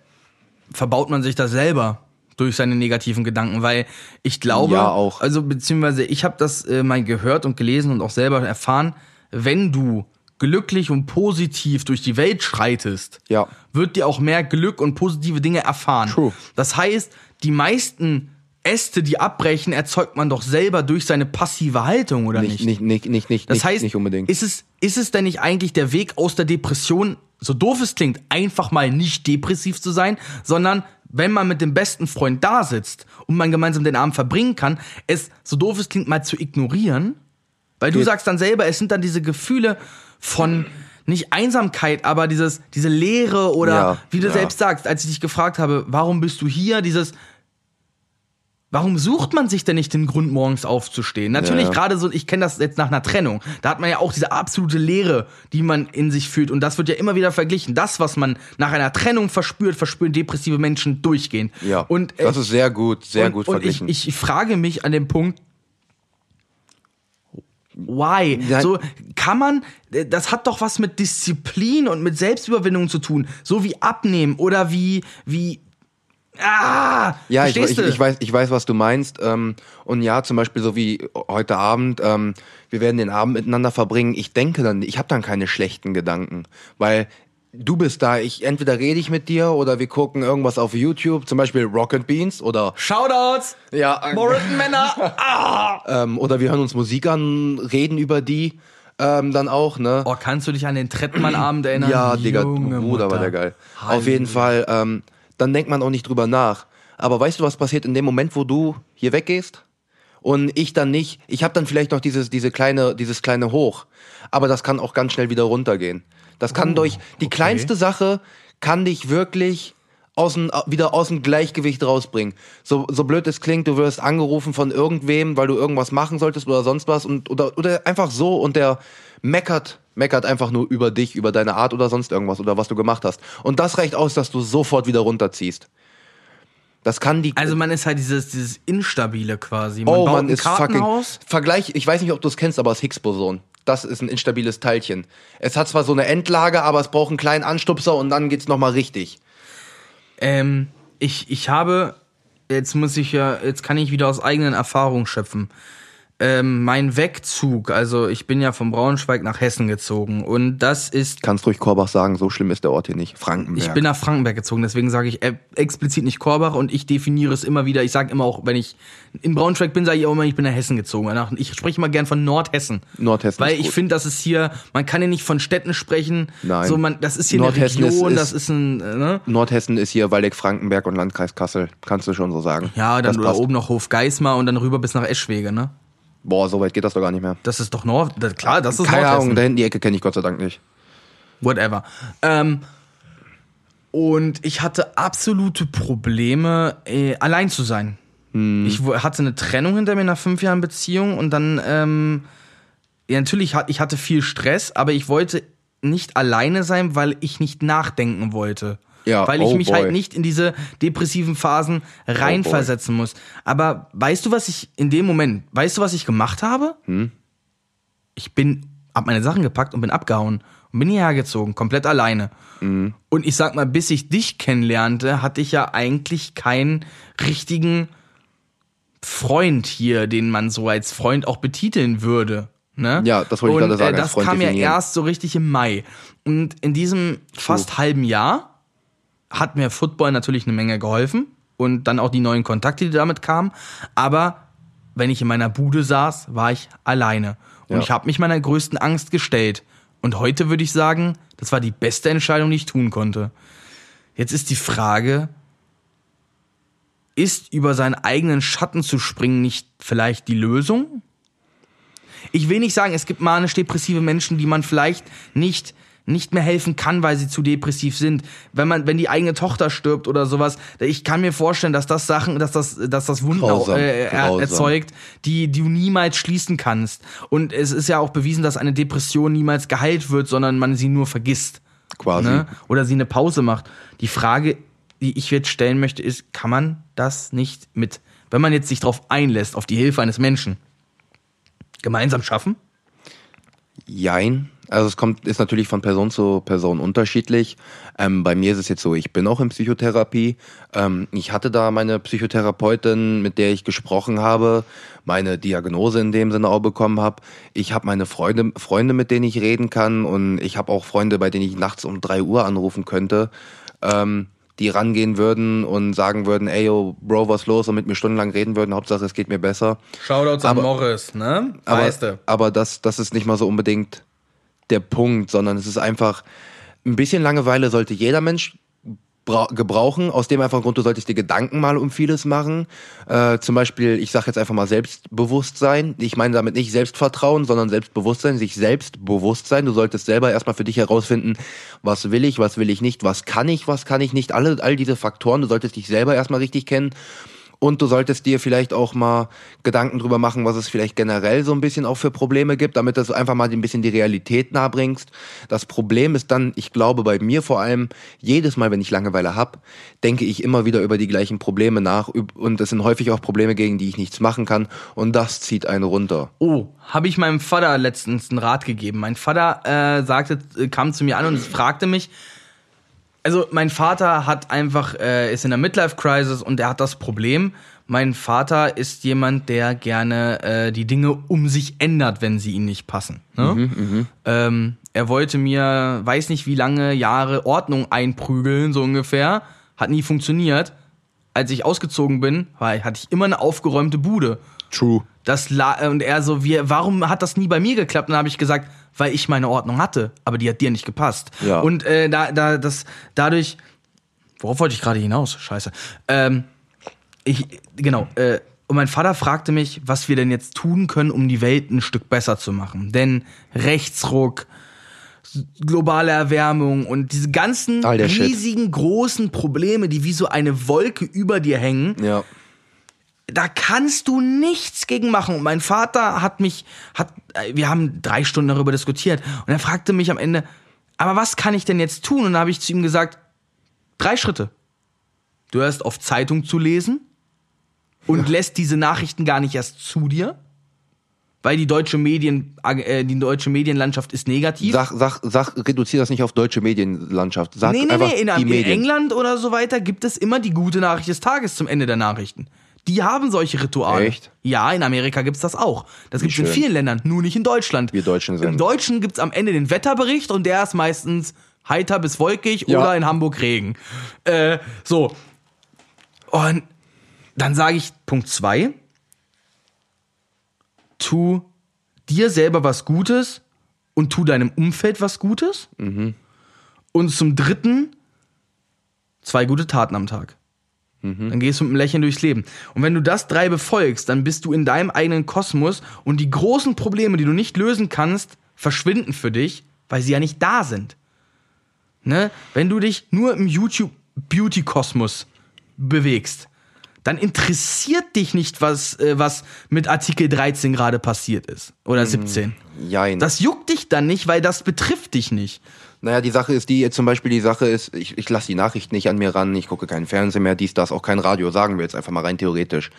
verbaut man sich das selber durch seine negativen Gedanken? Weil ich glaube, Ja, auch. also beziehungsweise ich habe das äh, mal gehört und gelesen und auch selber erfahren, wenn du glücklich und positiv durch die Welt schreitest, Ja. wird dir auch mehr Glück und positive Dinge erfahren. True. Das heißt, die meisten Äste, die abbrechen, erzeugt man doch selber durch seine passive Haltung, oder nicht, nicht, nicht, nicht, nicht, das nicht, heißt, nicht unbedingt. Ist, es, ist es denn nicht eigentlich der Weg aus der Depression, so doof es klingt, einfach mal nicht depressiv zu sein, sondern wenn man mit dem besten Freund da sitzt und man gemeinsam den Abend verbringen kann, es, so doof es klingt, mal zu ignorieren? Weil du sagst dann selber, es sind dann diese Gefühle von nicht Einsamkeit, aber dieses, diese Leere oder Ja, wie du ja. selbst sagst, als ich dich gefragt habe, warum bist du hier, dieses, Warum sucht man sich denn nicht den Grund, morgens aufzustehen? Natürlich, Ja, ja. gerade so, ich kenne das jetzt nach einer Trennung. Da hat man ja auch diese absolute Leere, die man in sich fühlt. Und das wird ja immer wieder verglichen. Das, was man nach einer Trennung verspürt, verspüren depressive Menschen durchgehend. ja, Und, äh, das ist sehr gut, sehr und, gut und verglichen. ich, ich frage mich an dem Punkt, why? Ja. So, kann man, äh, das hat doch was mit Disziplin und mit Selbstüberwindung zu tun. So wie abnehmen oder wie, wie, ah, Ja, ich, ich, du? ich, weiß, ich weiß, was du meinst. Ähm, und ja, zum Beispiel so wie heute Abend, ähm, wir werden den Abend miteinander verbringen. Ich denke dann, ich habe dann keine schlechten Gedanken, weil du bist da. Ich entweder rede ich mit dir oder wir gucken irgendwas auf YouTube, zum Beispiel Rocket Beans oder Shoutouts! ja, Morriton Männer! Ah! ähm, oder wir hören uns Musik an, reden über die. ähm, dann auch, ne? Oh, kannst du dich an den Trettmann-Abend erinnern? Ja, Digga, Junge Bruder, war Mutter. der geil. Auf jeden Fall, ähm, dann denkt man auch nicht drüber nach. Aber weißt du, was passiert in dem Moment, wo du hier weggehst? Und ich dann nicht, ich habe dann vielleicht noch dieses, diese kleine, dieses kleine Hoch. Aber das kann auch ganz schnell wieder runtergehen. Das kann durch, die kleinste Sache kann dich wirklich aus dem, wieder aus dem Gleichgewicht rausbringen. So, so blöd es klingt, du wirst angerufen von irgendwem, weil du irgendwas machen solltest oder sonst was und, oder, oder einfach so und der meckert, meckert einfach nur über dich, über deine Art oder sonst irgendwas oder was du gemacht hast. Und das reicht aus, dass du sofort wieder runterziehst. Das kann die. Also man ist halt dieses, dieses Instabile quasi. Man oh, man ist fucking. Vergleich, ich weiß nicht, ob du es kennst, aber das Higgs-Boson. Das ist ein instabiles Teilchen. Es hat zwar so eine Endlage, aber es braucht einen kleinen Anstupser und dann geht's nochmal richtig. Ähm, ich, ich habe, jetzt muss ich ja, jetzt kann ich wieder aus eigenen Erfahrungen schöpfen. Ähm, mein Wegzug, also ich bin ja von Braunschweig nach Hessen gezogen und das ist Kannst ruhig Korbach sagen, so schlimm ist der Ort hier nicht. Frankenberg. Ich bin nach Frankenberg gezogen, deswegen sage ich äh, explizit nicht Korbach und ich definiere es immer wieder. Ich sage immer auch, wenn ich in Braunschweig bin, sage ich auch immer, ich bin nach Hessen gezogen. Ich spreche immer gern von Nordhessen. Nordhessen Weil ich finde, das ist hier, man kann ja nicht von Städten sprechen. Nein. So, man, das ist hier Nordhessen eine Region, ist- das ist ein, äh, ne? Nordhessen ist hier Waldeck, Frankenberg und Landkreis Kassel. Kannst du schon so sagen. Ja, dann passt. oben noch Hofgeismar und dann rüber bis nach Eschwege, ne? Boah, so weit geht das doch gar nicht mehr. Das ist doch Nord, das, klar, das ist Keine. Ahnung, da hinten die Ecke kenne ich Gott sei Dank nicht. whatever. Ähm, und ich hatte absolute Probleme, äh, allein zu sein. Ich wo- hatte eine Trennung hinter mir nach fünf Jahren Beziehung und dann, ähm, ja, natürlich, ich hatte viel Stress, aber ich wollte nicht alleine sein, weil ich nicht nachdenken wollte. Ja, weil ich oh mich boy. halt nicht in diese depressiven Phasen reinversetzen muss. Aber weißt du, was ich in dem Moment, weißt du, was ich gemacht habe? ich bin, hab meine Sachen gepackt und bin abgehauen und bin hierher gezogen, komplett alleine. Und ich sag mal, bis ich dich kennenlernte, hatte ich ja eigentlich keinen richtigen Freund hier, den man so als Freund auch betiteln würde. Ne? Ja, das wollte ich Und, gerade sagen, Äh, das kam ja erst so richtig im Mai. Und in diesem fast halben Jahr hat mir Football natürlich eine Menge geholfen und dann auch die neuen Kontakte, die damit kamen. Aber wenn ich in meiner Bude saß, war ich alleine. Und Ja. ich habe mich meiner größten Angst gestellt. Und heute würde ich sagen, das war die beste Entscheidung, die ich tun konnte. Jetzt ist die Frage, ist über seinen eigenen Schatten zu springen nicht vielleicht die Lösung? Ich will nicht sagen, es gibt manisch-depressive Menschen, die man vielleicht nicht nicht mehr helfen kann, weil sie zu depressiv sind. Wenn man, wenn die eigene Tochter stirbt oder sowas, ich kann mir vorstellen, dass das Sachen, dass das, dass das Wunden auch, Grausam, äh, er, grausam. erzeugt, die, die du niemals schließen kannst. Und es ist ja auch bewiesen, dass eine Depression niemals geheilt wird, sondern man sie nur vergisst. Quasi. Ne? Oder sie eine Pause macht. Die Frage, die ich jetzt stellen möchte, ist, kann man das nicht mit, wenn man jetzt sich darauf einlässt, auf die Hilfe eines Menschen, gemeinsam schaffen? Jein. Also es kommt, ist natürlich von Person zu Person unterschiedlich. Ähm, bei mir ist es jetzt so, ich bin auch in Psychotherapie. Ähm, ich hatte da meine Psychotherapeutin, mit der ich gesprochen habe, meine Diagnose in dem Sinne auch bekommen habe. Ich habe meine Freunde, Freunde, mit denen ich reden kann und ich habe auch Freunde, bei denen ich nachts um drei Uhr anrufen könnte. Ähm, die rangehen würden und sagen würden, ey yo, Bro, was los? Und mit mir stundenlang reden würden, Hauptsache es geht mir besser. Shoutouts Aber- an Morris, ne? Aber, aber das, das ist nicht mal so unbedingt der Punkt, sondern es ist einfach, ein bisschen Langeweile sollte jeder Mensch gebrauchen, aus dem einfachen Grund, du solltest dir Gedanken mal um vieles machen. Äh, zum Beispiel, ich sage jetzt einfach mal Selbstbewusstsein. Ich meine damit nicht Selbstvertrauen, sondern Selbstbewusstsein, sich selbstbewusst sein. Du solltest selber erstmal für dich herausfinden, was will ich, was will ich nicht, was kann ich, was kann ich nicht. Alle, all diese Faktoren, du solltest dich selber erstmal richtig kennen. Und du solltest dir vielleicht auch mal Gedanken drüber machen, was es vielleicht generell so ein bisschen auch für Probleme gibt, damit du einfach mal ein bisschen die Realität nahe bringst. Das Problem ist dann, ich glaube bei mir vor allem, jedes Mal, wenn ich Langeweile hab, denke ich immer wieder über die gleichen Probleme nach. Und es sind häufig auch Probleme, gegen die ich nichts machen kann. Und das zieht einen runter. Oh, habe ich meinem Vater letztens einen Rat gegeben. Mein Vater äh, sagte, äh, kam zu mir an und fragte mich, also mein Vater hat einfach, äh, ist in der Midlife-Crisis und er hat das Problem, mein Vater ist jemand, der gerne äh, die Dinge um sich ändert, wenn sie ihm nicht passen. Ne? ähm, er wollte mir, weiß nicht wie lange Jahre Ordnung einprügeln, so ungefähr. Hat nie funktioniert. als ich ausgezogen bin, war, hatte ich immer eine aufgeräumte Bude. True. Das la und er so, wie, warum hat das nie bei mir geklappt? Und dann habe ich gesagt, weil ich meine Ordnung hatte, aber die hat dir nicht gepasst. Ja. Und äh, da, da, das, dadurch, worauf wollte ich gerade hinaus? Scheiße. Ähm, ich, genau, äh, und mein Vater fragte mich, was wir denn jetzt tun können, um die Welt ein Stück besser zu machen. Denn Rechtsruck, globale Erwärmung und diese ganzen der Shit. riesigen, großen Probleme, die wie so eine Wolke über dir hängen, Ja. Da kannst du nichts gegen machen. Und mein Vater hat mich, hat, äh, wir haben drei Stunden darüber diskutiert und er fragte mich am Ende, aber was kann ich denn jetzt tun? Und dann habe ich zu ihm gesagt, drei Schritte. Du hörst auf Zeitung zu lesen und lässt diese Nachrichten gar nicht erst zu dir, weil die deutsche Medien, äh, die deutsche Medienlandschaft ist negativ. Sag, sag, sag, reduzier das nicht auf deutsche Medienlandschaft. Sag nee, nee, einfach nee, in, die in Medien. England oder so weiter gibt es immer die gute Nachricht des Tages zum Ende der Nachrichten. Die haben solche Rituale. Echt? Ja, in Amerika gibt's das auch. Das gibt's in schön. vielen Ländern, nur nicht in Deutschland. Wir Deutschen sind- Im Deutschen gibt's am Ende den Wetterbericht und der ist meistens heiter bis wolkig Ja. oder in Hamburg Regen. Äh, so. Und dann sage ich Punkt zwei: Tu dir selber was Gutes und tu deinem Umfeld was Gutes. Und zum dritten, zwei gute Taten am Tag. Dann gehst du mit einem Lächeln durchs Leben. Und wenn du das drei befolgst, dann bist du in deinem eigenen Kosmos und die großen Probleme, die du nicht lösen kannst, verschwinden für dich, weil sie ja nicht da sind. Ne? Wenn du dich nur im YouTube-Beauty-Kosmos bewegst, dann interessiert dich nicht, was, äh, was mit Artikel 13 gerade passiert ist. Oder 17. Jein. Das juckt dich dann nicht, weil das betrifft dich nicht. Naja, die Sache ist die, zum Beispiel die Sache ist, ich, ich lasse die Nachrichten nicht an mir ran, ich gucke keinen Fernsehen mehr, dies, das, auch kein Radio, sagen wir jetzt einfach mal rein theoretisch.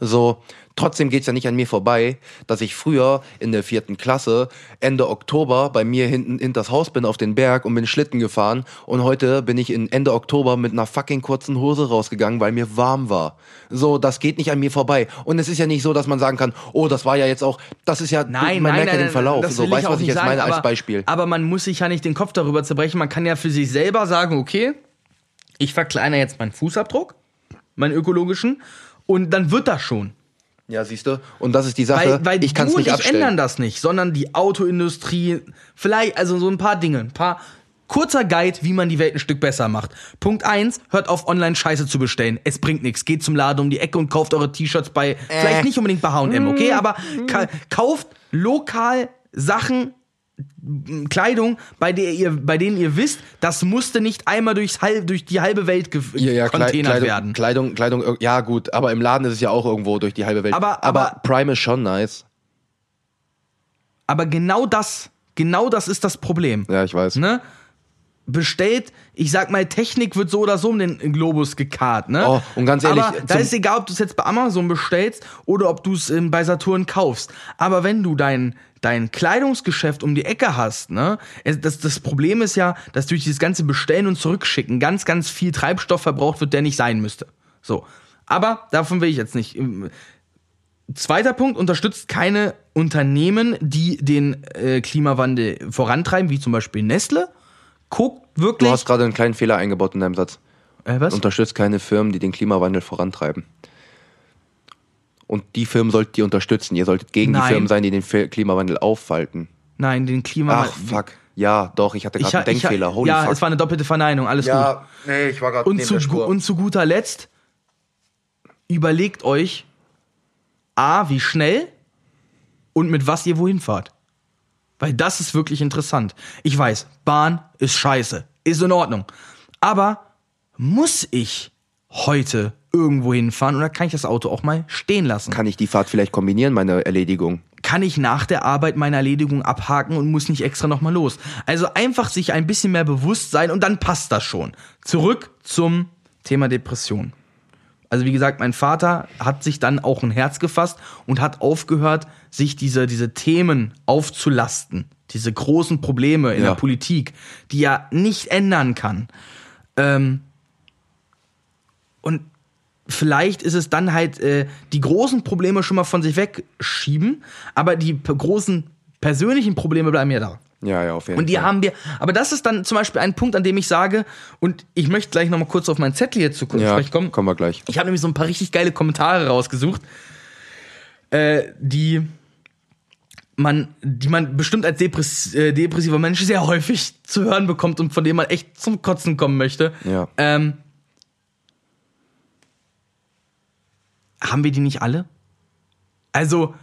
So, trotzdem geht's ja nicht an mir vorbei, dass ich früher in der vierten Klasse Ende Oktober bei mir hinten in das Haus bin auf den Berg und bin Schlitten gefahren und heute bin ich in Ende Oktober mit einer fucking kurzen Hose rausgegangen, weil mir warm war. So, das geht nicht an mir vorbei. Und es ist ja nicht so, dass man sagen kann, oh, das war ja jetzt auch, das ist ja, Nein, man nein, merkt nein, ja den Verlauf. So, weißt du, was ich jetzt meine sagen, als aber, Beispiel? Aber man muss sich ja nicht den Kopf darüber zerbrechen. Man kann ja für sich selber sagen, okay, ich verkleinere jetzt meinen Fußabdruck, meinen ökologischen, und dann wird das schon. Ja, siehst du? Und das ist die Sache, Weil, weil ich kann es nicht ich abstellen. ändern das nicht, sondern die Autoindustrie, vielleicht, also so ein paar Dinge, ein paar kurzer Guide, wie man die Welt ein Stück besser macht. Punkt eins: hört auf, online Scheiße zu bestellen. Es bringt nichts. Geht zum Laden um die Ecke und kauft eure T-Shirts bei, vielleicht nicht unbedingt bei H&M, okay, aber ka kauft lokal Sachen, Kleidung, bei der ihr, bei denen ihr wisst, das musste nicht einmal durchs halb, durch die halbe Welt ge ja, ja, Kleidung, werden. Kleidung, Kleidung, ja gut, aber im Laden ist es ja auch irgendwo durch die halbe Welt. Aber- aber, aber- Prime ist schon nice. Aber genau das, genau das ist das Problem. Ja, ich weiß. ne? Bestellt, ich sag mal, Technik wird so oder so um den Globus gekarrt, ne? Oh, und ganz ehrlich, Aber da ist egal, ob du es jetzt bei Amazon bestellst oder ob du es ähm, bei Saturn kaufst. Aber wenn du dein, dein Kleidungsgeschäft um die Ecke hast, ne? Das, das Problem ist ja, dass durch dieses ganze Bestellen und Zurückschicken ganz, ganz viel Treibstoff verbraucht wird, der nicht sein müsste. So. Aber davon will ich jetzt nicht. Zweiter Punkt, unterstützt keine Unternehmen, die den äh, Klimawandel vorantreiben, wie zum Beispiel Nestle. Guckt wirklich. Du hast gerade einen kleinen Fehler eingebaut in deinem Satz. äh, was? Unterstützt keine Firmen, die den Klimawandel vorantreiben. Und die Firmen solltet ihr unterstützen. Ihr solltet gegen Nein. die Firmen sein, die den Klimawandel aufhalten. Nein, den Ach, Klimawandel. fuck. Ja, doch, ich hatte gerade einen Denkfehler. Holy ja, fuck. es war eine doppelte Verneinung, alles gut. ja, nee, ich war gerade Und zu, und zu guter Letzt, überlegt euch, A, wie schnell und mit was ihr wohin fahrt. Weil das ist wirklich interessant. Ich weiß, Bahn ist scheiße, ist in Ordnung. Aber muss ich heute irgendwo hinfahren oder kann ich das Auto auch mal stehen lassen? Kann ich die Fahrt vielleicht kombinieren, meine Erledigung? kann ich nach der Arbeit meine Erledigung abhaken und muss nicht extra nochmal los. Also einfach sich ein bisschen mehr bewusst sein und dann passt das schon. Zurück zum Thema Depression. Also wie gesagt, mein Vater hat sich dann auch ein Herz gefasst und hat aufgehört, sich diese, diese Themen aufzulasten. Diese großen Probleme in Ja. der Politik, die er nicht ändern kann. Ähm, und vielleicht ist es dann halt äh, die großen Probleme schon mal von sich wegschieben, aber die großen persönlichen Probleme bleiben ja da. Ja, ja, auf jeden Und die Fall. haben wir, aber das ist dann zum Beispiel ein Punkt, an dem ich sage, und ich möchte gleich nochmal kurz auf meinen Zettel hier zu kurz ja, sprechen kommen. kommen wir gleich. Ich habe nämlich so ein paar richtig geile Kommentare rausgesucht, äh, die man, die man bestimmt als depress äh, depressiver Mensch sehr häufig zu hören bekommt und von denen man echt zum Kotzen kommen möchte. Ja. Ähm, haben wir die nicht alle? Also,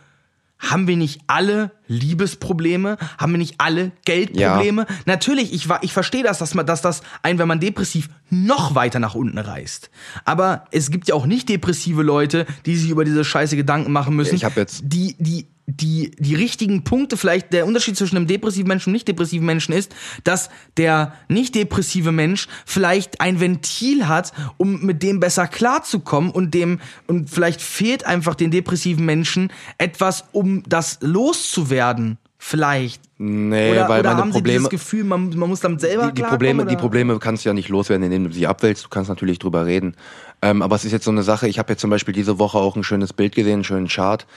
haben wir nicht alle Liebesprobleme? Haben wir nicht alle Geldprobleme? Natürlich, ich, ich verstehe das, dass, man, dass das einen, wenn man depressiv, noch weiter nach unten reißt. Aber es gibt ja auch nicht depressive Leute, die sich über diese scheiße Gedanken machen müssen. Ich hab jetzt- Die, die, die, die richtigen Punkte, vielleicht der Unterschied zwischen einem depressiven Menschen und nicht depressiven Menschen ist, dass der nicht depressive Mensch vielleicht ein Ventil hat, um mit dem besser klarzukommen und dem, und vielleicht fehlt einfach den depressiven Menschen etwas, um das loszuwerden. Vielleicht. Nee, Oder, weil oder meine haben sie Probleme. dieses Gefühl, man, man muss damit selber die, die, Probleme, die oder? Probleme kannst du ja nicht loswerden, indem du sie abwälzt. Du kannst natürlich drüber reden. Ähm, aber es ist jetzt so eine Sache. Ich habe jetzt zum Beispiel diese Woche auch ein schönes Bild gesehen, einen schönen Chart,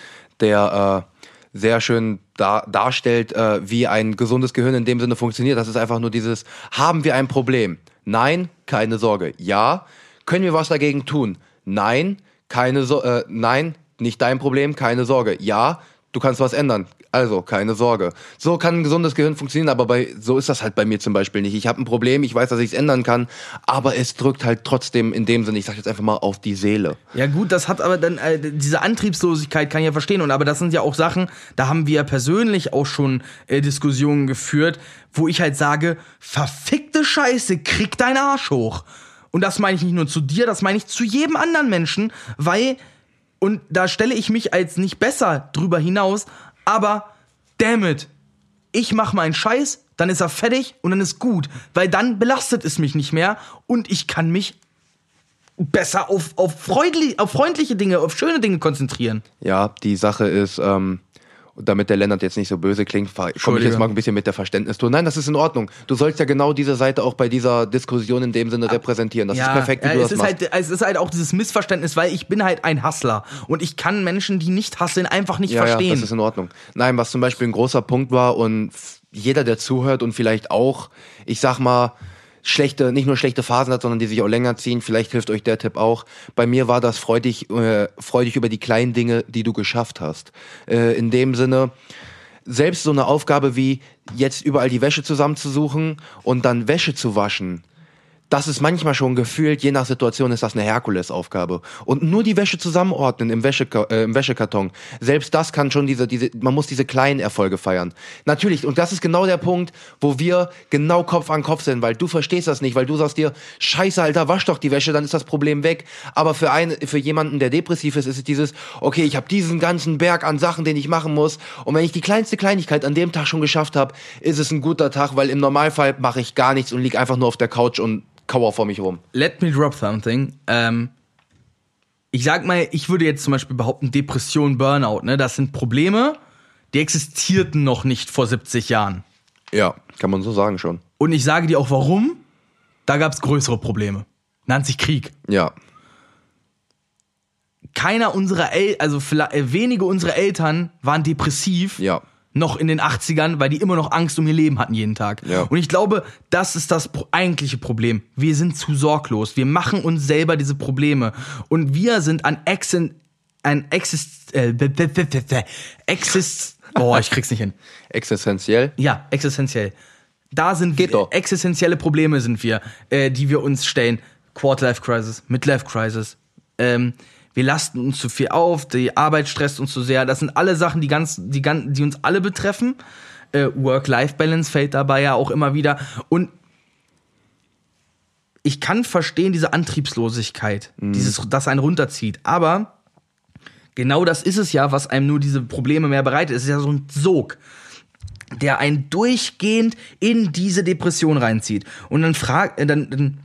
der äh, sehr schön dar darstellt, äh, wie ein gesundes Gehirn in dem Sinne funktioniert. Das ist einfach nur dieses, haben wir ein Problem? Nein, keine Sorge. Ja. Können wir was dagegen tun? Nein, keine so äh, nein, nicht dein Problem, keine Sorge. Ja, du kannst was ändern. Also, keine Sorge. So kann ein gesundes Gehirn funktionieren, aber bei, so ist das halt bei mir zum Beispiel nicht. Ich habe ein Problem, ich weiß, dass ich es ändern kann, aber es drückt halt trotzdem in dem Sinne, ich sag jetzt einfach mal, auf die Seele. Ja gut, das hat aber dann äh, diese Antriebslosigkeit kann ich ja verstehen und aber das sind ja auch Sachen, da haben wir persönlich auch schon äh, Diskussionen geführt, wo ich halt sage, verfickte Scheiße, krieg deinen Arsch hoch. Und das meine ich nicht nur zu dir, das meine ich zu jedem anderen Menschen, weil und da stelle ich mich als nicht besser drüber hinaus, aber damn it, ich mache meinen Scheiß, dann ist er fertig und dann ist gut, weil dann belastet es mich nicht mehr und ich kann mich besser auf, auf, freundli auf freundliche Dinge, auf schöne Dinge konzentrieren. Ja, die Sache ist, ähm, damit der Lennart jetzt nicht so böse klingt, komme ich jetzt mal ein bisschen mit der Verständnistour. Nein, das ist in Ordnung. Du sollst ja genau diese Seite auch bei dieser Diskussion in dem Sinne repräsentieren. Das ist perfekt, wie ja, du es das ist machst. halt, es ist halt auch dieses Missverständnis, weil ich bin halt ein Hustler und ich kann Menschen, die nicht hustlen, einfach nicht ja, verstehen. Ja, das ist in Ordnung. Nein, was zum Beispiel ein großer Punkt war und jeder, der zuhört und vielleicht auch, ich sag mal, schlechte, nicht nur schlechte Phasen hat, sondern die sich auch länger ziehen, vielleicht hilft euch der Tipp auch. Bei mir war das freu dich, äh, freu dich über die kleinen Dinge, die du geschafft hast. Äh, in dem Sinne, selbst so eine Aufgabe wie jetzt überall die Wäsche zusammenzusuchen und dann Wäsche zu waschen, das ist manchmal schon gefühlt, je nach Situation ist das eine Herkulesaufgabe. Und nur die Wäsche zusammenordnen im, Wäscheka äh, im Wäschekarton, selbst das kann schon diese, diese, man muss diese kleinen Erfolge feiern. Natürlich, und das ist genau der Punkt, wo wir genau Kopf an Kopf sind, weil du verstehst das nicht, weil du sagst dir, scheiße, Alter, wasch doch die Wäsche, dann ist das Problem weg. Aber für, einen, für jemanden, der depressiv ist, ist es dieses, okay, ich habe diesen ganzen Berg an Sachen, den ich machen muss. Und wenn ich die kleinste Kleinigkeit an dem Tag schon geschafft habe, ist es ein guter Tag, weil im Normalfall mache ich gar nichts und lieg einfach nur auf der Couch und kauer vor mich rum. Let me drop something. Ähm, ich sag mal, ich würde jetzt zum Beispiel behaupten, Depression, Burnout, ne, das sind Probleme, die existierten noch nicht vor 70 Jahren. Ja, kann man so sagen schon. Und ich sage dir auch warum. Da gab es größere Probleme. Nannt sich Krieg. Ja. Keiner unserer El also vielleicht, äh, wenige unserer Eltern waren depressiv. Ja. Noch in den 80ern, weil die immer noch Angst um ihr Leben hatten jeden Tag. Ja. Und ich glaube, das ist das eigentliche Problem. Wir sind zu sorglos. Wir machen uns selber diese Probleme. Und wir sind an Exen, an Exist, äh, Exist, boah, ich krieg's nicht hin. Existenziell. Ja, existenziell. Da sind Geht doch. existenzielle Probleme sind wir, äh, die wir uns stellen. Quarterlife Crisis, Midlife Crisis. Ähm, wir lasten uns zu viel auf, die Arbeit stresst uns zu sehr. Das sind alle Sachen, die ganz, die die uns alle betreffen. Äh, Work-Life-Balance fällt dabei ja auch immer wieder. Und ich kann verstehen diese Antriebslosigkeit, dieses, das einen runterzieht. Aber genau das ist es ja, was einem nur diese Probleme mehr bereitet. Es ist ja so ein Sog der einen durchgehend in diese Depression reinzieht. Und dann frag, äh, dann, dann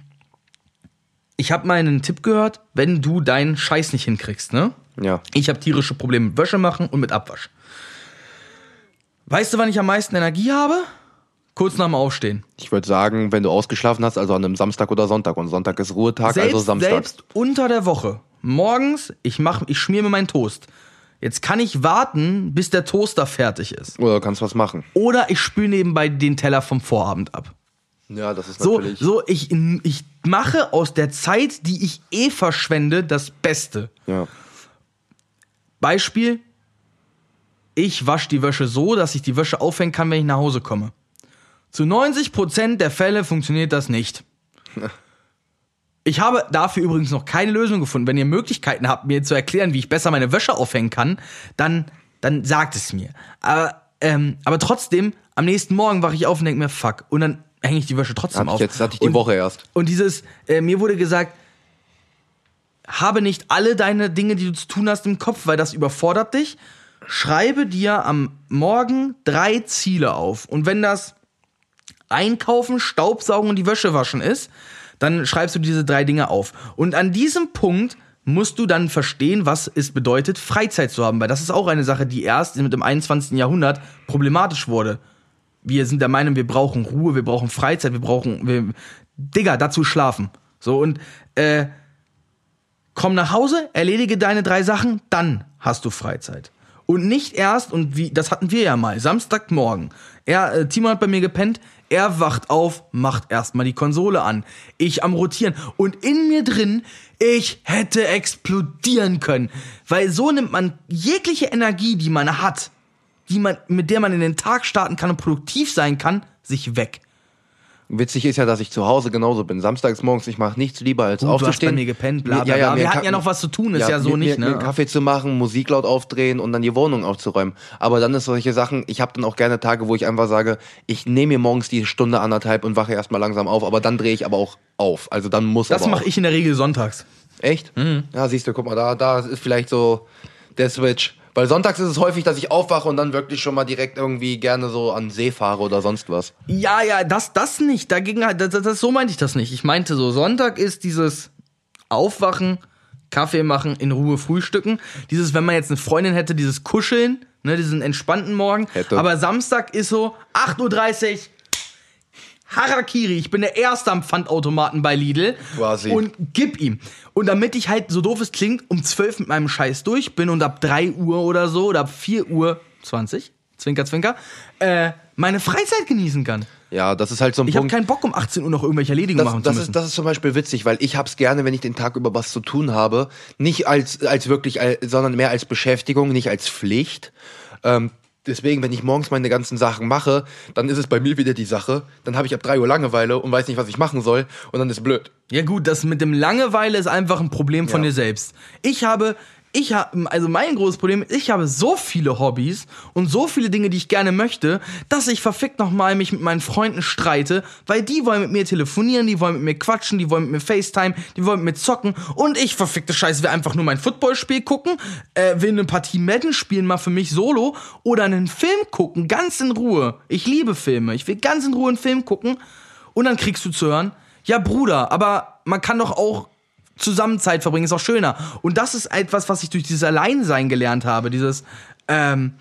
ich habe mal einen Tipp gehört, wenn du deinen Scheiß nicht hinkriegst, ne? Ja. Ich habe tierische Probleme mit Wäsche machen und mit Abwasch. Weißt du, wann ich am meisten Energie habe? Kurz nach dem Aufstehen. Ich würde sagen, wenn du ausgeschlafen hast, also an einem Samstag oder Sonntag. Und Sonntag ist Ruhetag, Selbst, also Samstag. selbst unter der Woche. Morgens, ich mach, ich schmier mir meinen Toast. Jetzt kann ich warten, bis der Toaster fertig ist. Oder kannst was machen. Oder ich spüle nebenbei den Teller vom Vorabend ab. Ja, das ist So, natürlich. so ich, ich mache aus der Zeit, die ich eh verschwende, das Beste. Ja. Beispiel, ich wasche die Wäsche so, dass ich die Wäsche aufhängen kann, wenn ich nach Hause komme. Zu 90% der Fälle funktioniert das nicht. Ich habe dafür übrigens noch keine Lösung gefunden. Wenn ihr Möglichkeiten habt, mir zu erklären, wie ich besser meine Wäsche aufhängen kann, dann, dann sagt es mir. Aber, ähm, aber trotzdem, am nächsten Morgen wache ich auf und denke mir, fuck. Und dann hänge ich die Wäsche trotzdem auf. jetzt, hatte ich die und, Woche erst. und dieses, äh, mir wurde gesagt, habe nicht alle deine Dinge, die du zu tun hast, im Kopf, weil das überfordert dich. Schreibe dir am Morgen drei Ziele auf. Und wenn das Einkaufen, Staubsaugen und die Wäsche waschen ist, dann schreibst du diese drei Dinge auf. Und an diesem Punkt musst du dann verstehen, was es bedeutet, Freizeit zu haben. Weil das ist auch eine Sache, die erst mit dem 21. Jahrhundert problematisch wurde. Wir sind der Meinung, wir brauchen Ruhe, wir brauchen Freizeit, wir brauchen, wir, Digga, dazu schlafen. So, und, äh, komm nach Hause, erledige deine drei Sachen, dann hast du Freizeit. Und nicht erst, und wie, das hatten wir ja mal, Samstagmorgen. Er, äh, Timo hat bei mir gepennt, er wacht auf, macht erstmal die Konsole an. Ich am Rotieren. Und in mir drin, ich hätte explodieren können. Weil so nimmt man jegliche Energie, die man hat, die man, mit der man in den Tag starten kann und produktiv sein kann, sich weg. Witzig ist ja, dass ich zu Hause genauso bin. Samstags morgens, ich mache nichts lieber als Gut, du hast aufzustehen. bei mir gepennt, bla, bla, Ja, ja, bla. mir Wir hatten Ka- ja noch was zu tun, ist ja so mir, nicht, ne? Mir einen Kaffee zu machen, Musik laut aufdrehen und dann die Wohnung aufzuräumen. Aber dann ist solche Sachen, ich habe dann auch gerne Tage, wo ich einfach sage, ich nehme mir morgens die Stunde anderthalb und wache erstmal langsam auf, aber dann drehe ich aber auch auf. Also dann muss Das mache ich in der Regel sonntags. Echt? Ja, siehst du, guck mal, da, da ist vielleicht so der Switch. Weil sonntags ist es häufig, dass ich aufwache und dann wirklich schon mal direkt irgendwie gerne so an See fahre oder sonst was. Ja, ja, das, das nicht. Dagegen, das, das, so meinte ich das nicht. Ich meinte so, Sonntag ist dieses Aufwachen, Kaffee machen, in Ruhe frühstücken. Dieses, wenn man jetzt eine Freundin hätte, dieses Kuscheln, ne, diesen entspannten Morgen. Hätte. Aber Samstag ist so 8.30 Uhr. Harakiri, ich bin der Erste am Pfandautomaten bei Lidl Quasi. und gib ihm. Und damit ich halt, so doof es klingt, um 12 mit meinem Scheiß durch bin und ab 3 Uhr oder so oder ab 4 Uhr 20, Zwinker, Zwinker, äh, meine Freizeit genießen kann. Ja, das ist halt so ein Ich habe Punkt. keinen Bock, um 18 Uhr noch irgendwelche Erledigungen das, machen das, zu müssen. ist, das ist zum Beispiel witzig, weil ich hab's gerne, wenn ich den Tag über was zu tun habe. Nicht als, als wirklich, als, sondern mehr als Beschäftigung, nicht als Pflicht. Ähm, deswegen, wenn ich morgens meine ganzen Sachen mache, dann ist es bei mir wieder die Sache. Dann habe ich ab 3 Uhr Langeweile und weiß nicht, was ich machen soll. Und dann ist blöd. ja gut, das mit dem Langeweile ist einfach ein Problem von Ja. dir selbst. Ich habe, ich habe, also mein großes Problem ist, ich habe so viele Hobbys und so viele Dinge, die ich gerne möchte, dass ich verfickt nochmal mich mit meinen Freunden streite, weil die wollen mit mir telefonieren, die wollen mit mir quatschen, die wollen mit mir FaceTime, die wollen mit mir zocken und ich verfickte Scheiße will einfach nur mein Footballspiel gucken, äh, will eine Partie Madden spielen, mal für mich solo oder einen Film gucken, ganz in Ruhe. Ich liebe Filme, ich will ganz in Ruhe einen Film gucken und dann kriegst du zu hören, ja Bruder, aber man kann doch auch zusammen Zeit verbringen, ist auch schöner. Und das ist etwas, was ich durch dieses Alleinsein gelernt habe, dieses, ähm,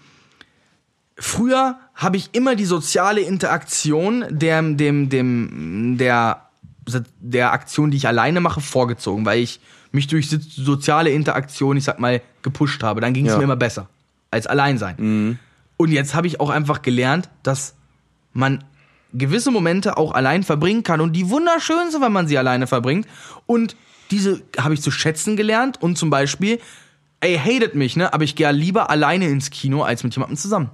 früher habe ich immer die soziale Interaktion dem, dem, dem, der, der Aktion, die ich alleine mache, vorgezogen, weil ich mich durch so- soziale Interaktion, ich sag mal, gepusht habe. Dann ging es Ja. mir immer besser als Alleinsein. Und jetzt habe ich auch einfach gelernt, dass man gewisse Momente auch allein verbringen kann und die wunderschön sind, wenn man sie alleine verbringt. Und diese habe ich zu schätzen gelernt und zum Beispiel, ey, hatet mich, ne? Aber ich gehe lieber alleine ins Kino als mit jemandem zusammen.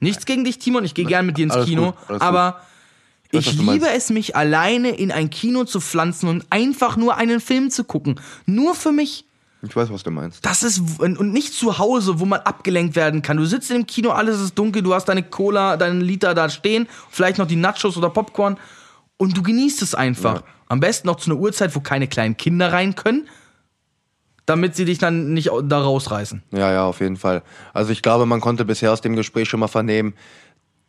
Nichts gegen dich, Timon, ich gehe gern mit dir ins Alles Kino, gut, aber ich liebe meinst. es, mich alleine in ein Kino zu pflanzen und einfach nur einen Film zu gucken. Nur für mich. Ich weiß, was du meinst. Das ist und und nicht zu Hause, wo man abgelenkt werden kann. Du sitzt im Kino, alles ist dunkel, du hast deine Cola, deinen Liter da stehen, vielleicht noch die Nachos oder Popcorn und du genießt es einfach. Ja. Am besten noch zu einer Uhrzeit, wo keine kleinen Kinder rein können, damit sie dich dann nicht da rausreißen. Ja, ja, auf jeden Fall. Also ich glaube, man konnte bisher aus dem Gespräch schon mal vernehmen,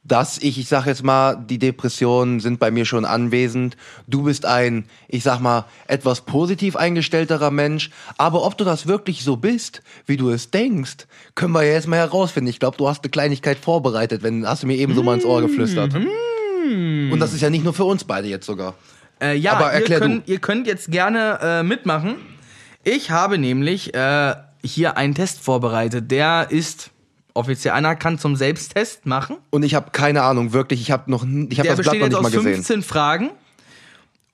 dass ich, ich sag jetzt mal, die Depressionen sind bei mir schon anwesend. Du bist ein, ich sag mal, etwas positiv eingestellterer Mensch. Aber ob du das wirklich so bist, wie du es denkst, können wir ja jetzt mal herausfinden. Ich glaube, du hast eine Kleinigkeit vorbereitet, wenn hast du mir eben so mal ins Ohr geflüstert. Und das ist ja nicht nur für uns beide jetzt sogar. Äh, ja, Aber ihr, könnt, ihr könnt jetzt gerne äh, mitmachen. Ich habe nämlich, äh, hier einen Test vorbereitet. Der ist offiziell anerkannt zum Selbsttest machen. Und ich habe keine Ahnung, wirklich. Ich habe noch, ich habe Der das Blatt besteht noch nicht aus mal gesehen. 15 Fragen.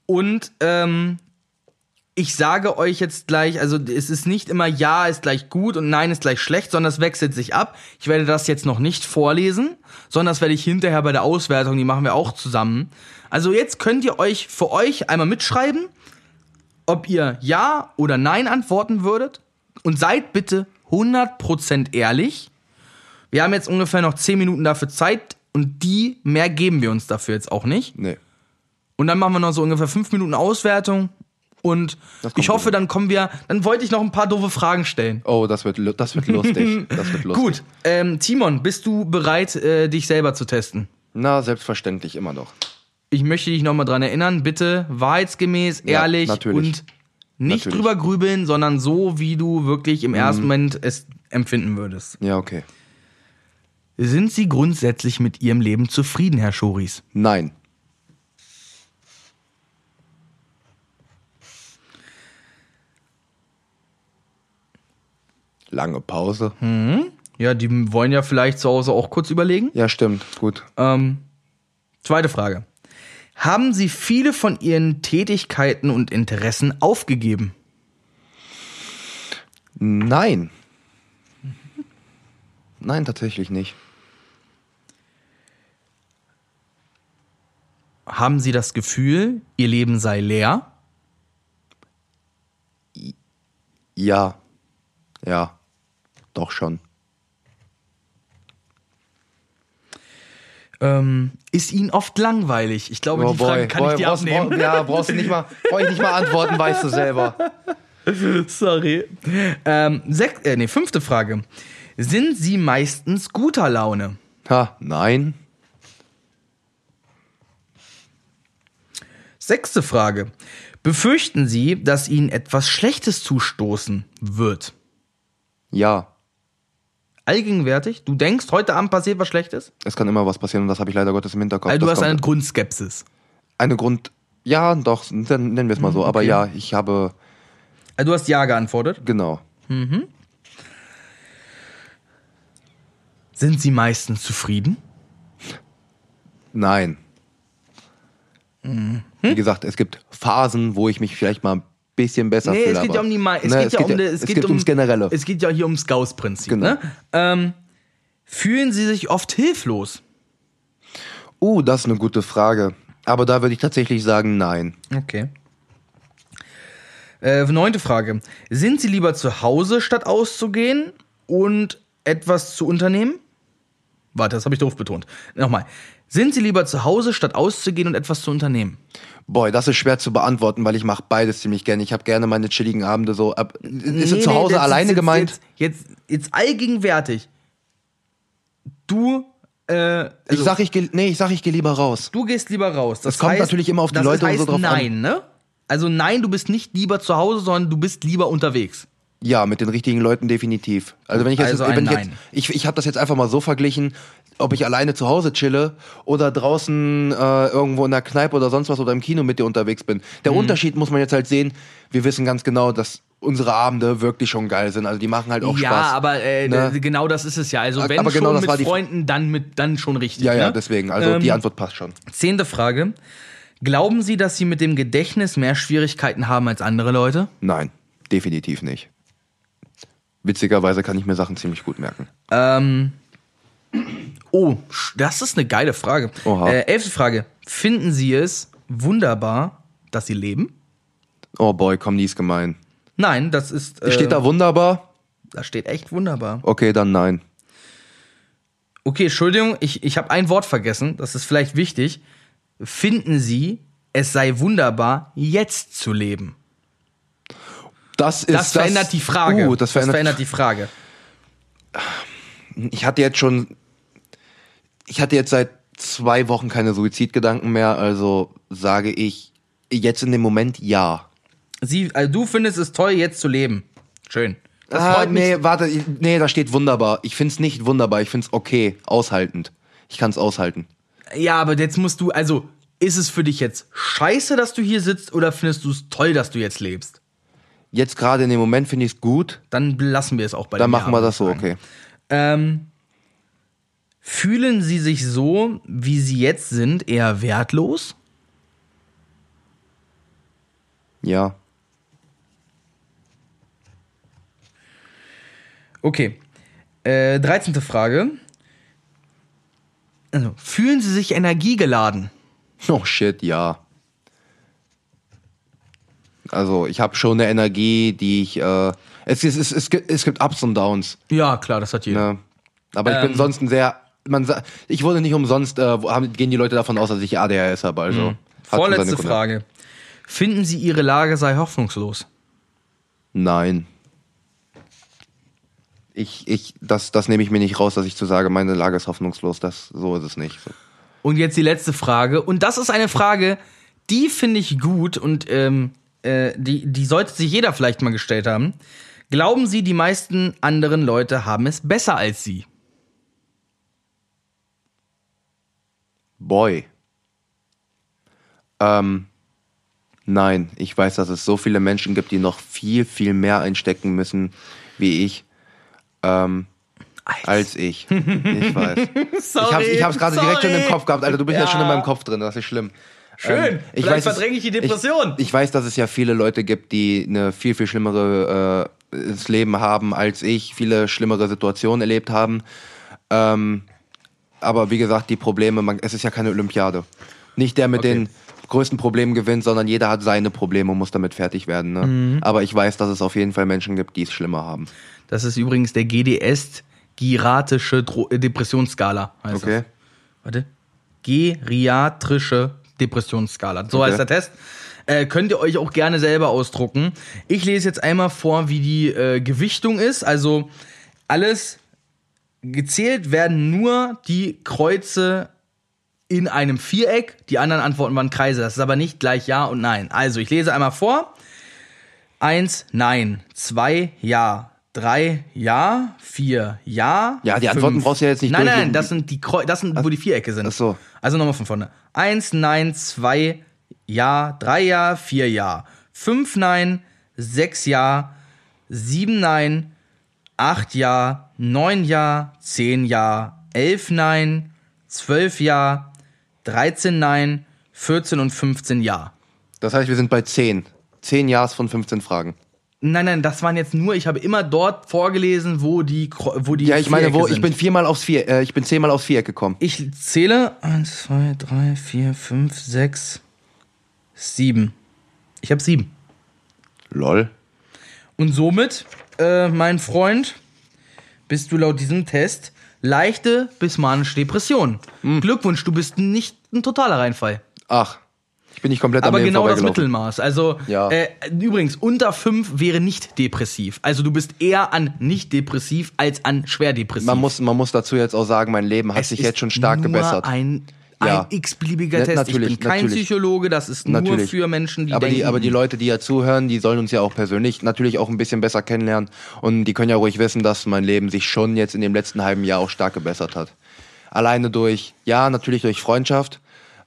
Und ähm, ich sage euch jetzt gleich, also es ist nicht immer Ja ist gleich gut und Nein ist gleich schlecht, sondern es wechselt sich ab. Ich werde das jetzt noch nicht vorlesen, sondern das werde ich hinterher bei der Auswertung, die machen wir auch zusammen. Also jetzt könnt ihr euch für euch einmal mitschreiben, ob ihr Ja oder Nein antworten würdet. Und seid bitte 100% ehrlich. Wir haben jetzt ungefähr noch 10 Minuten dafür Zeit und die, mehr geben wir uns dafür jetzt auch nicht. Nee. Und dann machen wir noch so ungefähr 5 Minuten Auswertung. Und ich hoffe, gut. dann kommen wir, dann wollte ich noch ein paar doofe Fragen stellen. Oh, das wird, das wird lustig. Das wird lustig. Gut, ähm, Timon, bist du bereit, äh, dich selber zu testen? Na, selbstverständlich, immer noch. Ich möchte dich nochmal dran erinnern, bitte wahrheitsgemäß, Ja, ehrlich natürlich. und nicht Natürlich. Mhm. drüber grübeln, sondern so, wie du wirklich im ersten Moment es empfinden würdest. Ja, okay. Sind Sie grundsätzlich mit Ihrem Leben zufrieden, Herr Schoris? Nein. Lange Pause. Ja, die wollen ja vielleicht zu Hause auch kurz überlegen. Ja, stimmt. Gut. Ähm, zweite Frage. Haben Sie viele von Ihren Tätigkeiten und Interessen aufgegeben? Nein. Nein, tatsächlich nicht. Haben Sie das Gefühl, Ihr Leben sei leer? Ja. Ja. Doch schon. Ähm, ist Ihnen oft langweilig? Ich glaube, die Frage kann ich dir brauchst, abnehmen. brauch- ja, brauchst du nicht mal, brauch ich nicht mal antworten, weißt du selber. Sorry. Ähm, sech, äh, nee, fünfte Frage. Sind Sie meistens guter Laune? Ha, nein. Sechste Frage. Befürchten Sie, dass Ihnen etwas Schlechtes zustoßen wird? Ja. Allgegenwärtig? Du denkst, heute Abend passiert was Schlechtes? Es kann immer was passieren und das habe ich leider Gottes im Hinterkopf. Also du Das hast eine Grundskepsis. eine Grund. Ja, doch, dann nennen wir es mal so. Aber okay. ja, ich habe. Also du hast Ja geantwortet. Genau. Sind Sie meistens zufrieden? Nein. Wie gesagt, es gibt Phasen, wo ich mich vielleicht mal ein bisschen besser Nee, fühle. es geht aber- ja um die Ma es Ne, geht ja um de- es es geht um ums Generelle. Es geht ja hier ums Gauss-Prinzip, Genau. ne? Ähm, fühlen Sie sich oft hilflos? Uh, das ist eine gute Frage. Aber da würde ich tatsächlich sagen, nein. Okay. Äh, neunte Frage. Sind Sie lieber zu Hause, statt auszugehen und etwas zu unternehmen? Warte, das habe ich doof betont. Nochmal. Sind Sie lieber zu Hause, statt auszugehen und etwas zu unternehmen? Boy, das ist schwer zu beantworten, weil ich mache beides ziemlich gerne. Ich habe gerne meine chilligen Abende so. Ab, ist Nee, es zu nee, Hause das ist alleine jetzt, gemeint? Jetzt, jetzt, jetzt allgegenwärtig. Du, äh, ich also, sag, ich geh, nee, ich sag, ich gehe lieber raus. du gehst lieber raus. Das Es kommt heißt, natürlich immer auf die das Leute und heißt so drauf an. nein, ne? Also nein, du bist nicht lieber zu Hause, sondern du bist lieber unterwegs. Ja, mit den richtigen Leuten definitiv. Also wenn ich jetzt, Also wenn ich, Nein. jetzt ich, ich habe das jetzt einfach mal so verglichen, ob ich alleine zu Hause chille oder draußen äh, irgendwo in der Kneipe oder sonst was oder im Kino mit dir unterwegs bin. Mhm. Der Unterschied muss man jetzt halt sehen. Wir wissen ganz genau, dass unsere Abende wirklich schon geil sind. Also die machen halt auch ja, Spaß. aber äh, Ne? genau das ist es ja. Also wenn Aber schon genau das mit die- Freunden, dann mit dann schon richtig. ja, ja, ne? deswegen. Also die Ähm, Antwort passt schon. Zehnte Frage. Glauben Sie, dass Sie mit dem Gedächtnis mehr Schwierigkeiten haben als andere Leute? Nein, definitiv nicht. Witzigerweise kann ich mir Sachen ziemlich gut merken. Ähm. Oh, das ist eine geile Frage. Oha. Äh, elfte Frage. Finden Sie es wunderbar, dass Sie leben? Oh boy, komm, die ist gemein. Nein, das ist. Äh, Steht da wunderbar? Da steht echt wunderbar. Okay, dann nein. Okay, Entschuldigung, ich, ich habe ein Wort vergessen. Das ist vielleicht wichtig. Finden Sie, es sei wunderbar, jetzt zu leben? Das ist Das verändert die Frage. Uh, das verändert, die Frage. Ich hatte jetzt schon, ich hatte jetzt seit zwei Wochen keine Suizidgedanken mehr, also sage ich jetzt in dem Moment ja. Sie, also du findest es toll, jetzt zu leben. Schön. Das ah, nee, warte, nee, da steht wunderbar. Ich find's nicht wunderbar, ich find's okay, aushaltend. Ich kann's aushalten. Ja, aber jetzt musst du, also, ist es für dich jetzt scheiße, dass du hier sitzt oder findest du es toll, dass du jetzt lebst? Jetzt gerade in dem Moment finde ich es gut. Dann lassen wir es auch bei Dann dem machen wir das so, okay. Ähm, fühlen Sie sich so, wie Sie jetzt sind, eher wertlos? Ja. Okay. Äh, 13. Frage. Also, fühlen Sie sich energiegeladen? Oh shit, ja. Also ich habe schon eine Energie, die ich. Äh, es, es, es, es, gibt, Ups und Downs. Ja, klar, das hat jeder. Ne? Aber ich Ähm. bin sonst ein sehr. Man, ich wurde nicht umsonst, äh, haben, gehen die Leute davon aus, dass ich ADHS habe. Also seine Vorletzte. Frage. Finden Sie Ihre Lage sei hoffnungslos? Nein. Ich, ich, das, das nehme ich mir nicht raus, dass ich zu sage, meine Lage ist hoffnungslos. Das, so ist es nicht. So. Und jetzt die letzte Frage. Und das ist eine Frage, die finde ich gut und ähm, äh, die, die sollte sich jeder vielleicht mal gestellt haben. Glauben Sie, die meisten anderen Leute haben es besser als Sie? Boy. Ähm, nein, ich weiß, dass es so viele Menschen gibt, die noch viel, viel mehr einstecken müssen, wie ich, ähm, als ich. Ich weiß. Sorry, ich hab's, ich hab's gerade direkt schon im. Kopf gehabt, Alter. Du bist ja, Ja. schon in meinem Kopf drin, das ist schlimm. Schön. Vielleicht es- verdränge ich die Depression. Ich, ich weiß, dass es ja viele Leute gibt, die eine viel, viel schlimmere äh, das Leben haben als ich, viele schlimmere Situationen erlebt haben. Ähm, aber wie gesagt, die Probleme, man, es ist ja keine Olympiade. Nicht der mit Okay. den größten Problemen gewinnt, sondern jeder hat seine Probleme und muss damit fertig werden. Ne? Mhm. Aber ich weiß, dass es auf jeden Fall Menschen gibt, die es schlimmer haben. Das ist übrigens der GDS, geriatrische Dro äh, Depressionsskala. Heißt Okay? Das. Warte. Geriatrische Depressionsskala. So Okay. heißt der Test. Äh, könnt ihr euch auch gerne selber ausdrucken. Ich lese jetzt einmal vor, wie die äh, Gewichtung ist. Also alles gezählt werden nur die Kreuze in einem Viereck. Die anderen Antworten waren Kreise. Das ist aber nicht gleich Ja und Nein. Also ich lese einmal vor. Eins, Nein. Zwei, Ja. Drei, Ja. Vier, Ja. Ja, die Antworten Fünf. brauchst du ja jetzt nicht Nein, nein, durchlesen. das sind die Kreu das sind, wo die Vierecke sind. Ach so. Also nochmal von vorne. Eins, Nein. Zwei, Ja. Drei, Ja. Vier, Ja. Fünf, Nein. Sechs, Ja. Sieben, Nein. acht Ja, neun Ja, zehn Ja, elf Nein, zwölf Ja, 13 Nein, 14 und 15 Ja. Das heißt, wir sind bei 10. 10 Ja's von 15 Fragen. Nein, nein, das waren jetzt nur, ich habe immer dort vorgelesen, wo die, wo die Ja, ich meine, wo, Vierecke ich sind. bin viermal aufs Vier, äh, ich bin zehnmal aufs Viereck gekommen. Ich zähle 1, 2, 3, 4, 5, 6, 7. Ich habe 7. Lol. Und somit, äh, mein Freund, bist du laut diesem Test leichte bis manische Depression. Hm. Glückwunsch, du bist nicht ein totaler Reinfall. Ach, ich bin nicht komplett Aber genau das. Mittelmaß. Also, Ja. äh, übrigens, unter 5 wäre nicht depressiv. Also, du bist eher an nicht depressiv als an schwer depressiv. Man muss, man muss dazu jetzt auch sagen, mein Leben hat Es sich jetzt schon stark nur gebessert. Ein, Ja. ein x-beliebiger Test. natürlich, ich bin kein natürlich. Psychologe, das ist nur Natürlich. für Menschen, die aber denken. die, aber die Leute, die ja zuhören, die sollen uns ja auch persönlich natürlich auch ein bisschen besser kennenlernen. Und die können ja ruhig wissen, dass mein Leben sich schon jetzt in dem letzten halben Jahr auch stark gebessert hat. Alleine durch, ja, natürlich durch Freundschaft,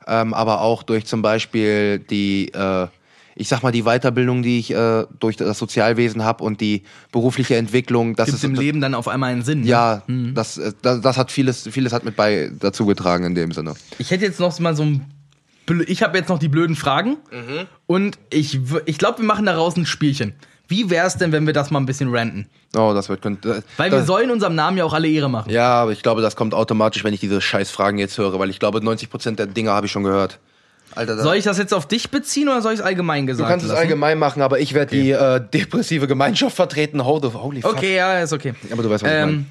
ähm, aber auch durch zum Beispiel die, äh, ich sag mal, die Weiterbildung, die ich äh, durch das Sozialwesen habe und die berufliche Entwicklung. Das gibt ist im Leben dann auf einmal einen Sinn. ne? Ja, das, äh, das, das hat vieles, vieles hat mit bei dazu getragen in dem Sinne. Ich hätte jetzt noch mal so ein. Ich habe jetzt noch die blöden Fragen. Mhm. Und ich, ich glaube, wir machen daraus ein Spielchen. Wie wäre es denn, wenn wir das mal ein bisschen ranten? Oh, das wird könnte. Weil das, wir sollen unserem Namen ja auch alle Ehre machen. Ja, aber ich glaube, das kommt automatisch, wenn ich diese scheiß Fragen jetzt höre, weil ich glaube, 90% der Dinge habe ich schon gehört. Alter, Soll ich das jetzt auf dich beziehen oder soll ich es allgemein du gesagt kannst es lassen? allgemein machen, aber ich werde die äh, depressive Gemeinschaft vertreten. Holy, fuck. Okay, ja, ist okay. Aber du weißt, was ich Ähm,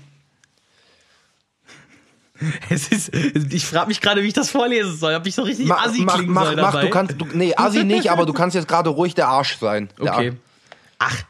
es ist, ich frage mich gerade, wie ich das vorlesen soll. Ob ich so richtig Mach, assi mach, klingen mach, soll mach, dabei? du kannst, du, nee, Assi nicht, aber du kannst jetzt gerade ruhig der Arsch sein. Der Okay. Ach,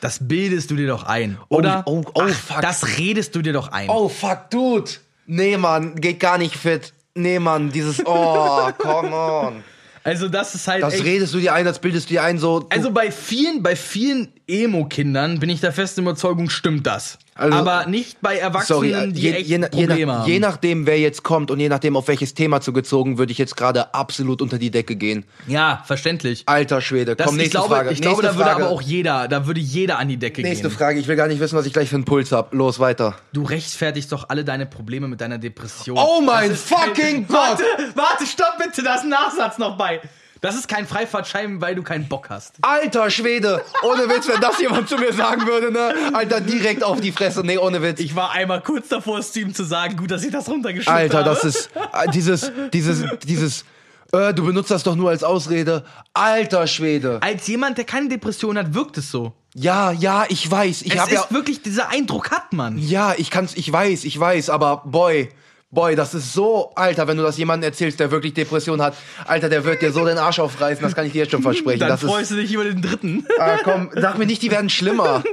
das bildest du dir doch ein, oder? oh, oh, Ach, fuck. Das redest du dir doch ein. Oh, fuck, dude. Nee, Mann, geht gar nicht fit. Nee, Mann, dieses, oh, come on. Also das ist halt Das echt, redest du dir ein, das bildest du dir ein, so. Also bei vielen, bei vielen Emo-Kindern bin ich der festen Überzeugung, stimmt das. Also- aber nicht bei Erwachsenen, Sorry, die je, echt je, je, Probleme nach, haben. je nachdem, wer jetzt kommt und je nachdem, auf welches Thema zugezogen, würde ich jetzt gerade absolut unter die Decke gehen. ja, verständlich. Alter Schwede, Das, komm, ich nächste glaube, Frage. ich glaube nächste da würde Frage. aber auch jeder, da würde jeder an die Decke Nächste gehen. Frage, ich will gar nicht wissen, was ich gleich für einen Puls habe. Los, weiter. Du rechtfertigst doch alle deine Probleme mit deiner Depression. Oh mein fucking Gott! Warte, warte, stopp bitte, da ist ein Nachsatz noch bei. Das ist kein Freifahrtschein, weil du keinen Bock hast. Alter Schwede, ohne Witz, wenn das jemand zu mir sagen würde, ne? Alter, direkt auf die Fresse. Nee, ohne Witz. Ich war einmal kurz davor, es zu ihm zu sagen, gut, dass ich das runtergeschluckt Alter, habe. das ist äh, dieses, dieses, dieses, äh, du benutzt das doch nur als Ausrede. Alter Schwede. Als jemand, der keine Depression hat, wirkt es so. Ja, ja, ich weiß. Ich Es ist ja, wirklich, dieser Eindruck hat man. ja, ich kann's, ich weiß, ich weiß, aber boy. Boy, das ist so, Alter, wenn du das jemandem erzählst, der wirklich Depression hat, Alter, der wird dir so den Arsch aufreißen, das kann ich dir jetzt schon versprechen. Dann das ist, freust du dich über den dritten. ah, komm, sag mir nicht, die werden schlimmer.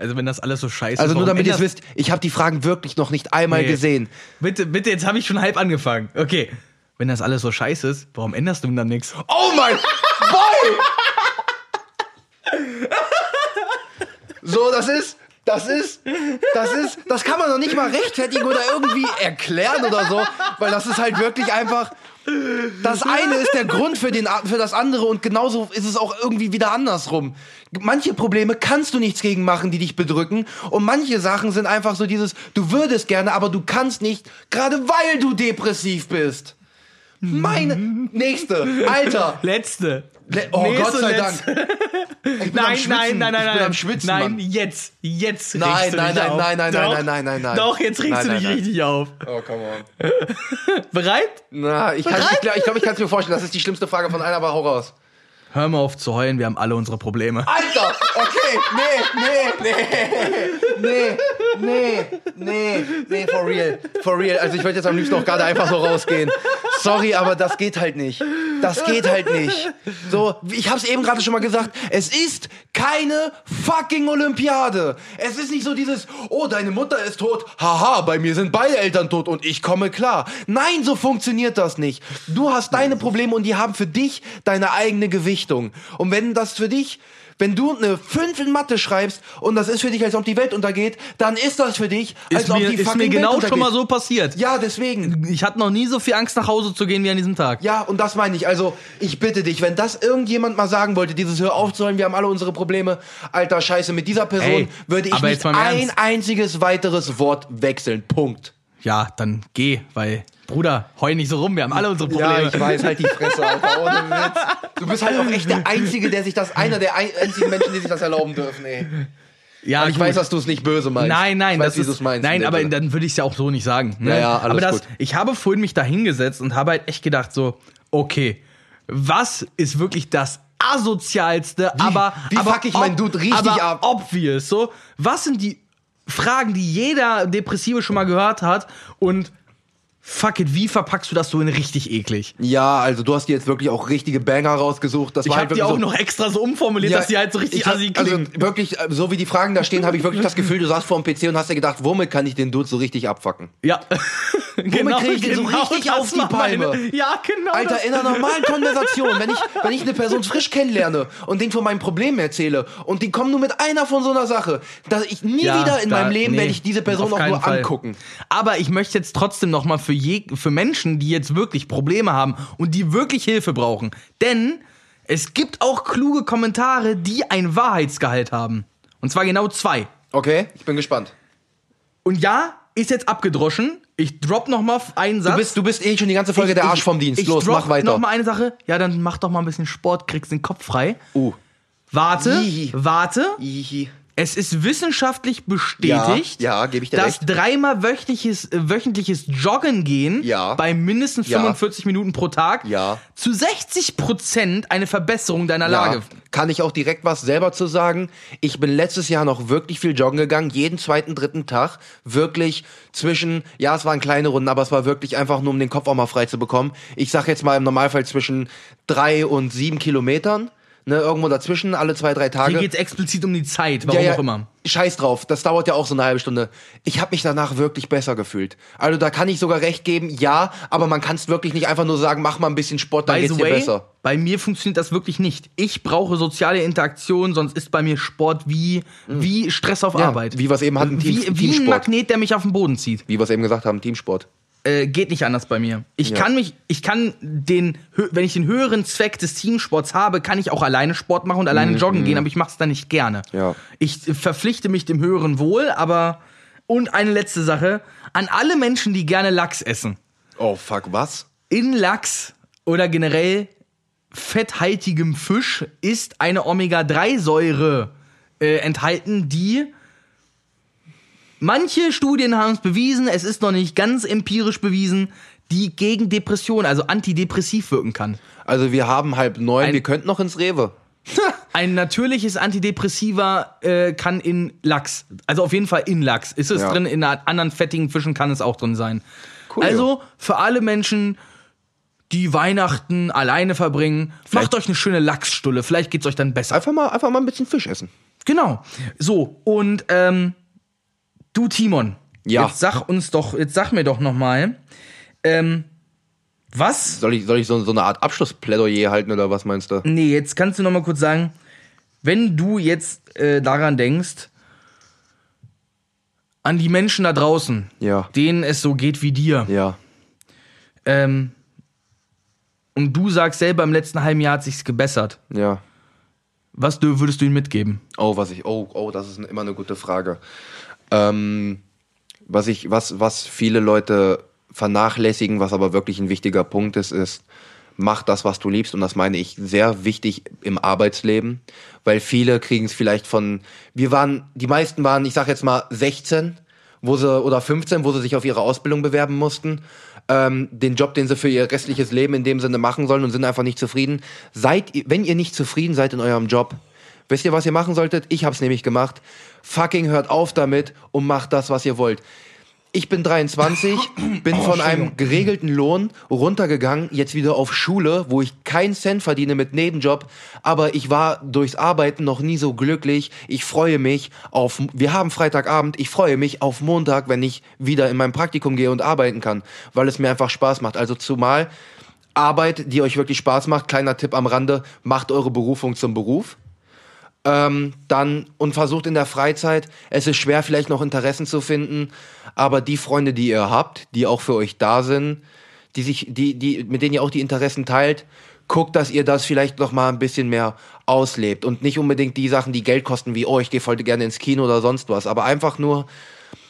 Also wenn das alles so scheiße Also ist. nur warum damit ihr es wisst, ich habe die Fragen wirklich noch nicht einmal Nee. gesehen. Bitte, bitte, jetzt habe ich schon halb angefangen. Okay. Wenn das alles so scheiße ist, warum änderst du denn dann nichts? Oh mein Boy! So, das ist, das ist, das ist, das kann man noch nicht mal rechtfertigen oder irgendwie erklären oder so, weil das ist halt wirklich einfach. Das eine ist der Grund für, den, für das andere und genauso ist es auch irgendwie wieder andersrum. Manche Probleme kannst du nichts gegen machen, die dich bedrücken und manche Sachen sind einfach so dieses, du würdest gerne, aber du kannst nicht, gerade weil du depressiv bist. Meine nächste, Alter. Letzte. Oh Nächste Gott sei. Dank. Ich bin Nein, am Schwitzen. nein, nein, nein, ich nein. bin am Schwitzen, nein, Mann. jetzt, jetzt regst Nein, du nein, dich nein, auf. nein, nein, Doch, nein, nein, nein, nein. Doch, jetzt regst Nein, du nein, dich nein. richtig auf. Oh, come on. Bereit? Na, ich, kann, ich glaube, ich, glaub, ich kann es mir vorstellen. Das ist die schlimmste Frage von allen, aber hau raus. Hör mal auf zu heulen, wir haben alle unsere Probleme. Alter, okay, nee, nee, nee, nee, nee, nee, nee, for real, for real. Also ich würde jetzt am liebsten auch gerade einfach so rausgehen. Sorry, aber das geht halt nicht. Das geht halt nicht. So, ich hab's eben gerade schon mal gesagt, es ist keine fucking Olympiade. Es ist nicht so dieses, oh, deine Mutter ist tot, haha, bei mir sind beide Eltern tot und ich komme klar. Nein, so funktioniert das nicht. Du hast deine Probleme und die haben für dich deine eigene Gewichtung. Und wenn das für dich wenn du eine 5 in Mathe schreibst und das ist für dich, als ob die Welt untergeht, dann ist das für dich, als Ist ob mir, die ist fucking mir genau schon mal so passiert. Ja, deswegen. Ich hatte noch nie so viel Angst, nach Hause zu gehen wie an diesem Tag. Ja, und das meine ich. Also, ich bitte dich, wenn das irgendjemand mal sagen wollte, dieses Hör auf zu heulen, wir haben alle unsere Probleme, alter Scheiße, mit dieser Person Ey, würde ich nicht ein einziges weiteres Wort wechseln. Punkt. Ja, dann geh, weil, Bruder, heul nicht so rum, wir haben alle unsere Probleme. weiß, halt die Fresse, Alter, ohne Witz. Du bist halt auch echt der Einzige, der sich das, einer der ein, einzigen Menschen, die sich das erlauben dürfen, ey. Ja, Und ich gut. weiß, dass du es nicht böse meinst. Nein, nein, ich weiß, das wie ist, du es meinst. nein, aber dann würde ich es ja auch so nicht sagen. Ne? Ja, ja, alles aber das, gut. ich habe vorhin mich da hingesetzt und habe halt echt gedacht so, okay, was ist wirklich das asozialste, aber wie aber fuck ich meinen Dude richtig aber ab? obvious, so, was sind die Fragen, die jeder Depressive schon mal gehört hat und fuck it, wie verpackst du das so in richtig eklig? Ja, also du hast dir jetzt wirklich auch richtige Banger rausgesucht. Das Ich war habe halt die auch so, noch extra so umformuliert, dass die halt so richtig ich hab- assi klingen. Also wirklich, äh, so wie die Fragen da stehen, habe ich wirklich das Gefühl, du saßt vor dem PC und hast dir gedacht, womit kann ich den Dude so richtig abfacken? ja. genau, krieg ich den so richtig auf die Palme? ja, genau. Alter, in einer normalen Konversation, wenn ich, wenn ich eine Person frisch kennenlerne und denen von meinen Problemen erzähle und die kommen nur mit einer von so einer Sache, dass ich nie Ja, wieder in da- meinem Leben nee, werde ich diese Person auch nur Fall. angucken. Aber ich möchte jetzt trotzdem noch mal für, je, für Menschen, die jetzt wirklich Probleme haben und die wirklich Hilfe brauchen. Denn es gibt auch kluge Kommentare, die ein Wahrheitsgehalt haben. Und zwar genau zwei. Okay, ich bin gespannt. Und ja, ist jetzt abgedroschen. Ich drop noch mal einen Satz. Du bist, du bist eh schon die ganze Folge ich, der Arsch ich- vom Dienst. Los, mach weiter. noch mal eine Sache. Ja, dann mach doch mal ein bisschen Sport, kriegst den Kopf frei. Uh. Warte, Ih. warte. Ihi. Es ist wissenschaftlich bestätigt, Ja, ja, gebe ich dir dass recht. dreimal wöchentliches, äh, wöchentliches Joggen gehen Ja. bei mindestens Ja. 45 Minuten pro Tag zu 60 Prozent eine Verbesserung deiner Lage. kann ich auch direkt was selber zu sagen. Ich bin letztes Jahr noch wirklich viel joggen gegangen, jeden zweiten, dritten Tag. Wirklich zwischen, ja, es waren kleine Runden, aber es war wirklich einfach nur, um den Kopf auch mal frei zu bekommen. Ich sag jetzt mal im Normalfall zwischen drei und sieben Kilometern. Ne, irgendwo dazwischen, alle zwei, drei Tage. Hier geht es explizit um die Zeit, warum auch immer. Scheiß drauf, das dauert ja auch so eine halbe Stunde. Ich habe mich danach wirklich besser gefühlt. Also da kann ich sogar recht geben, ja, aber man kann es wirklich nicht einfach nur sagen, mach mal ein bisschen Sport, dann By geht's the dir way, besser. bei mir funktioniert das wirklich nicht. Ich brauche soziale Interaktion, sonst ist bei mir Sport wie, wie Stress auf. Ja, Arbeit. wie wir es eben hatten, Team- wie, wie ein Teamsport. Magnet, der mich auf den Boden zieht. Wie wir es eben gesagt haben, Teamsport. Äh, geht nicht anders bei mir. Ich Ja. kann mich, ich kann den, wenn ich den höheren Zweck des Teamsports habe, kann ich auch alleine Sport machen und alleine joggen gehen, aber ich mache es dann nicht gerne. Mhm, Ja. Ich verpflichte mich dem höheren Wohl, aber und eine letzte Sache an alle Menschen, die gerne Lachs essen. Oh fuck, was? In Lachs oder generell fetthaltigem Fisch ist eine Omega-3-Säure äh, enthalten, die manche Studien haben es bewiesen, es ist noch nicht ganz empirisch bewiesen, die gegen Depression, also antidepressiv wirken kann. Also wir haben halb neun, Ein- wir könnten noch ins Rewe. Ein natürliches Antidepressiva äh, kann in Lachs, also auf jeden Fall in Lachs. Ist es Ja. drin, in anderen fettigen Fischen kann es auch drin sein. Cool. Also für alle Menschen, die Weihnachten alleine verbringen, macht euch eine schöne Lachsstulle. Vielleicht geht's euch dann besser. Einfach mal, einfach mal ein bisschen Fisch essen. Genau. So, und ähm, du, Timon, Ja. jetzt sag uns doch, jetzt sag mir doch nochmal, ähm, was? Soll ich, soll ich so, so eine Art Abschlussplädoyer halten oder was meinst du? Nee, jetzt kannst du nochmal kurz sagen, wenn du jetzt äh, daran denkst, an die Menschen da draußen, Ja. denen es so geht wie dir, Ja. ähm, und du sagst selber, im letzten halben Jahr hat sich's gebessert, Ja. was würdest du ihnen mitgeben? Oh, was ich, oh, oh, das ist immer eine gute Frage. Ähm, was ich, was, was viele Leute vernachlässigen, was aber wirklich ein wichtiger Punkt ist, ist, mach das, was du liebst. Und das meine ich sehr wichtig im Arbeitsleben, weil viele kriegen es vielleicht von, wir waren, die meisten waren, ich sag jetzt mal 16, wo sie, oder 15, wo sie sich auf ihre Ausbildung bewerben mussten, ähm, den Job, den sie für ihr restliches Leben in dem Sinne machen sollen und sind einfach nicht zufrieden. Seid, wenn ihr nicht zufrieden seid in eurem Job, wisst ihr, was ihr machen solltet? Ich hab's nämlich gemacht. Fucking hört auf damit und macht das, was ihr wollt. Ich bin 23, bin von einem geregelten Lohn runtergegangen, jetzt wieder auf Schule, wo ich keinen Cent verdiene mit Nebenjob, aber ich war durchs Arbeiten noch nie so glücklich. Ich freue mich auf, wir haben Freitagabend, ich freue mich auf Montag, wenn ich wieder in mein Praktikum gehe und arbeiten kann, weil es mir einfach Spaß macht. Also zumal Arbeit, die euch wirklich Spaß macht, kleiner Tipp am Rande, macht eure Berufung zum Beruf ähm, dann und versucht in der Freizeit, es ist schwer vielleicht noch Interessen zu finden, aber die Freunde, die ihr habt, die auch für euch da sind, die sich, die, die, mit denen ihr auch die Interessen teilt, guckt, dass ihr das vielleicht noch mal ein bisschen mehr auslebt und nicht unbedingt die Sachen, die Geld kosten, wie oh, ich gehe heute gerne ins Kino oder sonst was, aber einfach nur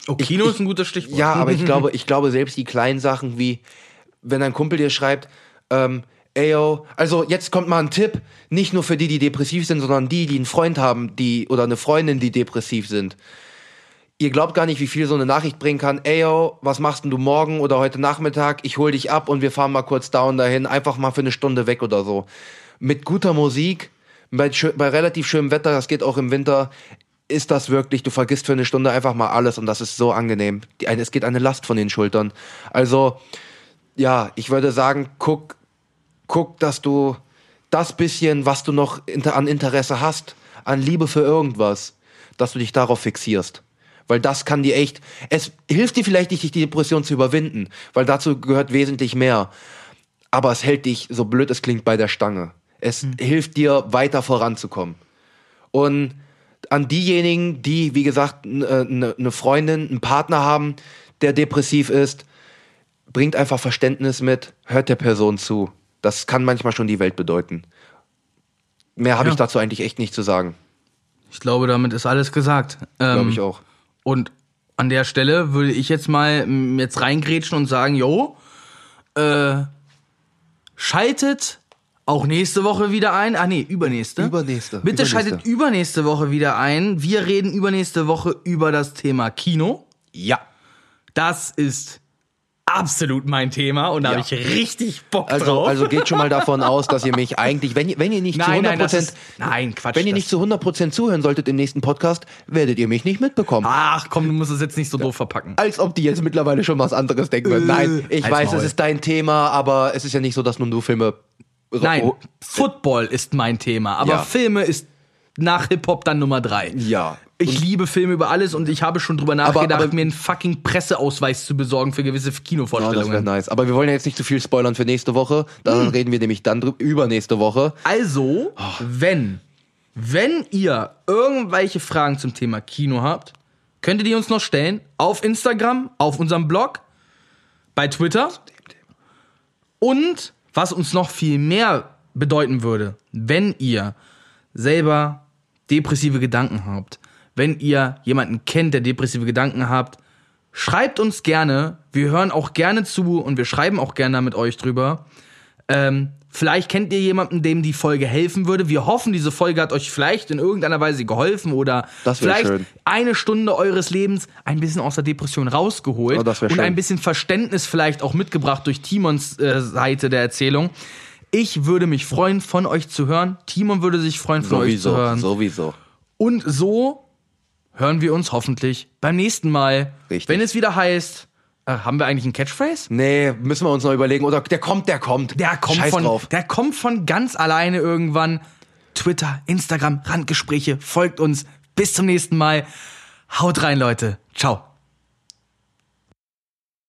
Oh, Kino ist ein gutes Stichwort. ja, aber ich glaube, ich glaube selbst die kleinen Sachen wie, wenn ein Kumpel dir schreibt, ähm, ey yo, also jetzt kommt mal ein Tipp, nicht nur für die, die depressiv sind, sondern die, die einen Freund haben, die oder eine Freundin, die depressiv sind. Ihr glaubt gar nicht, wie viel so eine Nachricht bringen kann. Ey yo, was machst denn du morgen oder heute Nachmittag? Ich hol dich ab und wir fahren mal kurz down dahin, einfach mal für eine Stunde weg oder so. Mit guter Musik, bei, bei relativ schönem Wetter, das geht auch im Winter, ist das wirklich, du vergisst für eine Stunde einfach mal alles und das ist so angenehm. Die, es geht eine Last von den Schultern. Also, ja, ich würde sagen, guck, guck, dass du das bisschen, was du noch an Interesse hast, an Liebe für irgendwas, dass du dich darauf fixierst. Weil das kann dir echt, es hilft dir vielleicht nicht, die Depression zu überwinden, weil dazu gehört wesentlich mehr. Aber es hält dich, so blöd es klingt, bei der Stange. Es hilft dir, weiter voranzukommen. Und an diejenigen, die, wie gesagt, eine ne Freundin, einen Partner haben, der depressiv ist, bringt einfach Verständnis mit, hört der Person zu. Das kann manchmal schon die Welt bedeuten. Mehr habe Ja. ich dazu eigentlich echt nicht zu sagen. Ich glaube, damit ist alles gesagt. Ähm, Glaube ich auch. Und an der Stelle würde ich jetzt mal jetzt reingrätschen und sagen, jo, äh, schaltet auch nächste Woche wieder ein. Ah nee, übernächste. Übernächste, Bitte übernächste. schaltet übernächste Woche wieder ein. Wir reden übernächste Woche über das Thema Kino. Ja. Das ist absolut mein Thema und da Ja. habe ich richtig Bock Also, drauf. also geht schon mal davon aus, dass ihr mich eigentlich, wenn ihr, wenn ihr nicht zu nein, 100%, nein, ist, nein, Quatsch. wenn ihr nicht zu 100% zuhören solltet im nächsten Podcast, werdet ihr mich nicht mitbekommen. Ach komm, du musst es jetzt nicht so doof verpacken. Als ob die jetzt mittlerweile schon was anderes denken würden. Nein, ich Halt's weiß, Maul. es ist dein Thema, aber es ist ja nicht so, dass nur du Filme Nein, Football ist mein Thema, aber Ja. Filme ist nach Hip-Hop dann Nummer drei. Ja. Ich liebe Filme über alles und ich habe schon drüber Aber- nachgedacht, aber- mir einen fucking Presseausweis zu besorgen für gewisse Ja, das wäre Kinovorstellungen. nice. Aber wir wollen ja jetzt nicht zu viel spoilern für nächste Woche. Dann Hm. reden wir nämlich dann drüber, übernächste Woche. Also, Oh. wenn, wenn ihr irgendwelche Fragen zum Thema Kino habt, könnt ihr die uns noch stellen. Auf Instagram, auf unserem Blog, bei Twitter. Und was uns noch viel mehr bedeuten würde, wenn ihr selber depressive Gedanken habt, wenn ihr jemanden kennt, der depressive Gedanken habt, schreibt uns gerne. Wir hören auch gerne zu und wir schreiben auch gerne mit euch drüber. Ähm, vielleicht kennt ihr jemanden, dem die Folge helfen würde. Wir hoffen, diese Folge hat euch vielleicht in irgendeiner Weise geholfen oder vielleicht schön. eine Stunde eures Lebens ein bisschen aus der Depression rausgeholt Oh, und schön. ein bisschen Verständnis vielleicht auch mitgebracht durch Timons äh, Seite der Erzählung. Ich würde mich freuen, von euch zu hören. Timon würde sich freuen, von euch zu Sowieso, hören. sowieso. Und so hören wir uns hoffentlich beim nächsten Mal. Richtig. Wenn es wieder heißt, äh, haben wir eigentlich einen Catchphrase? Nee, müssen wir uns noch überlegen. Oder der kommt, der kommt. Der kommt, Scheiß von, drauf. der kommt von ganz alleine irgendwann. Twitter, Instagram, Randgespräche, folgt uns. Bis zum nächsten Mal. Haut rein, Leute. Ciao.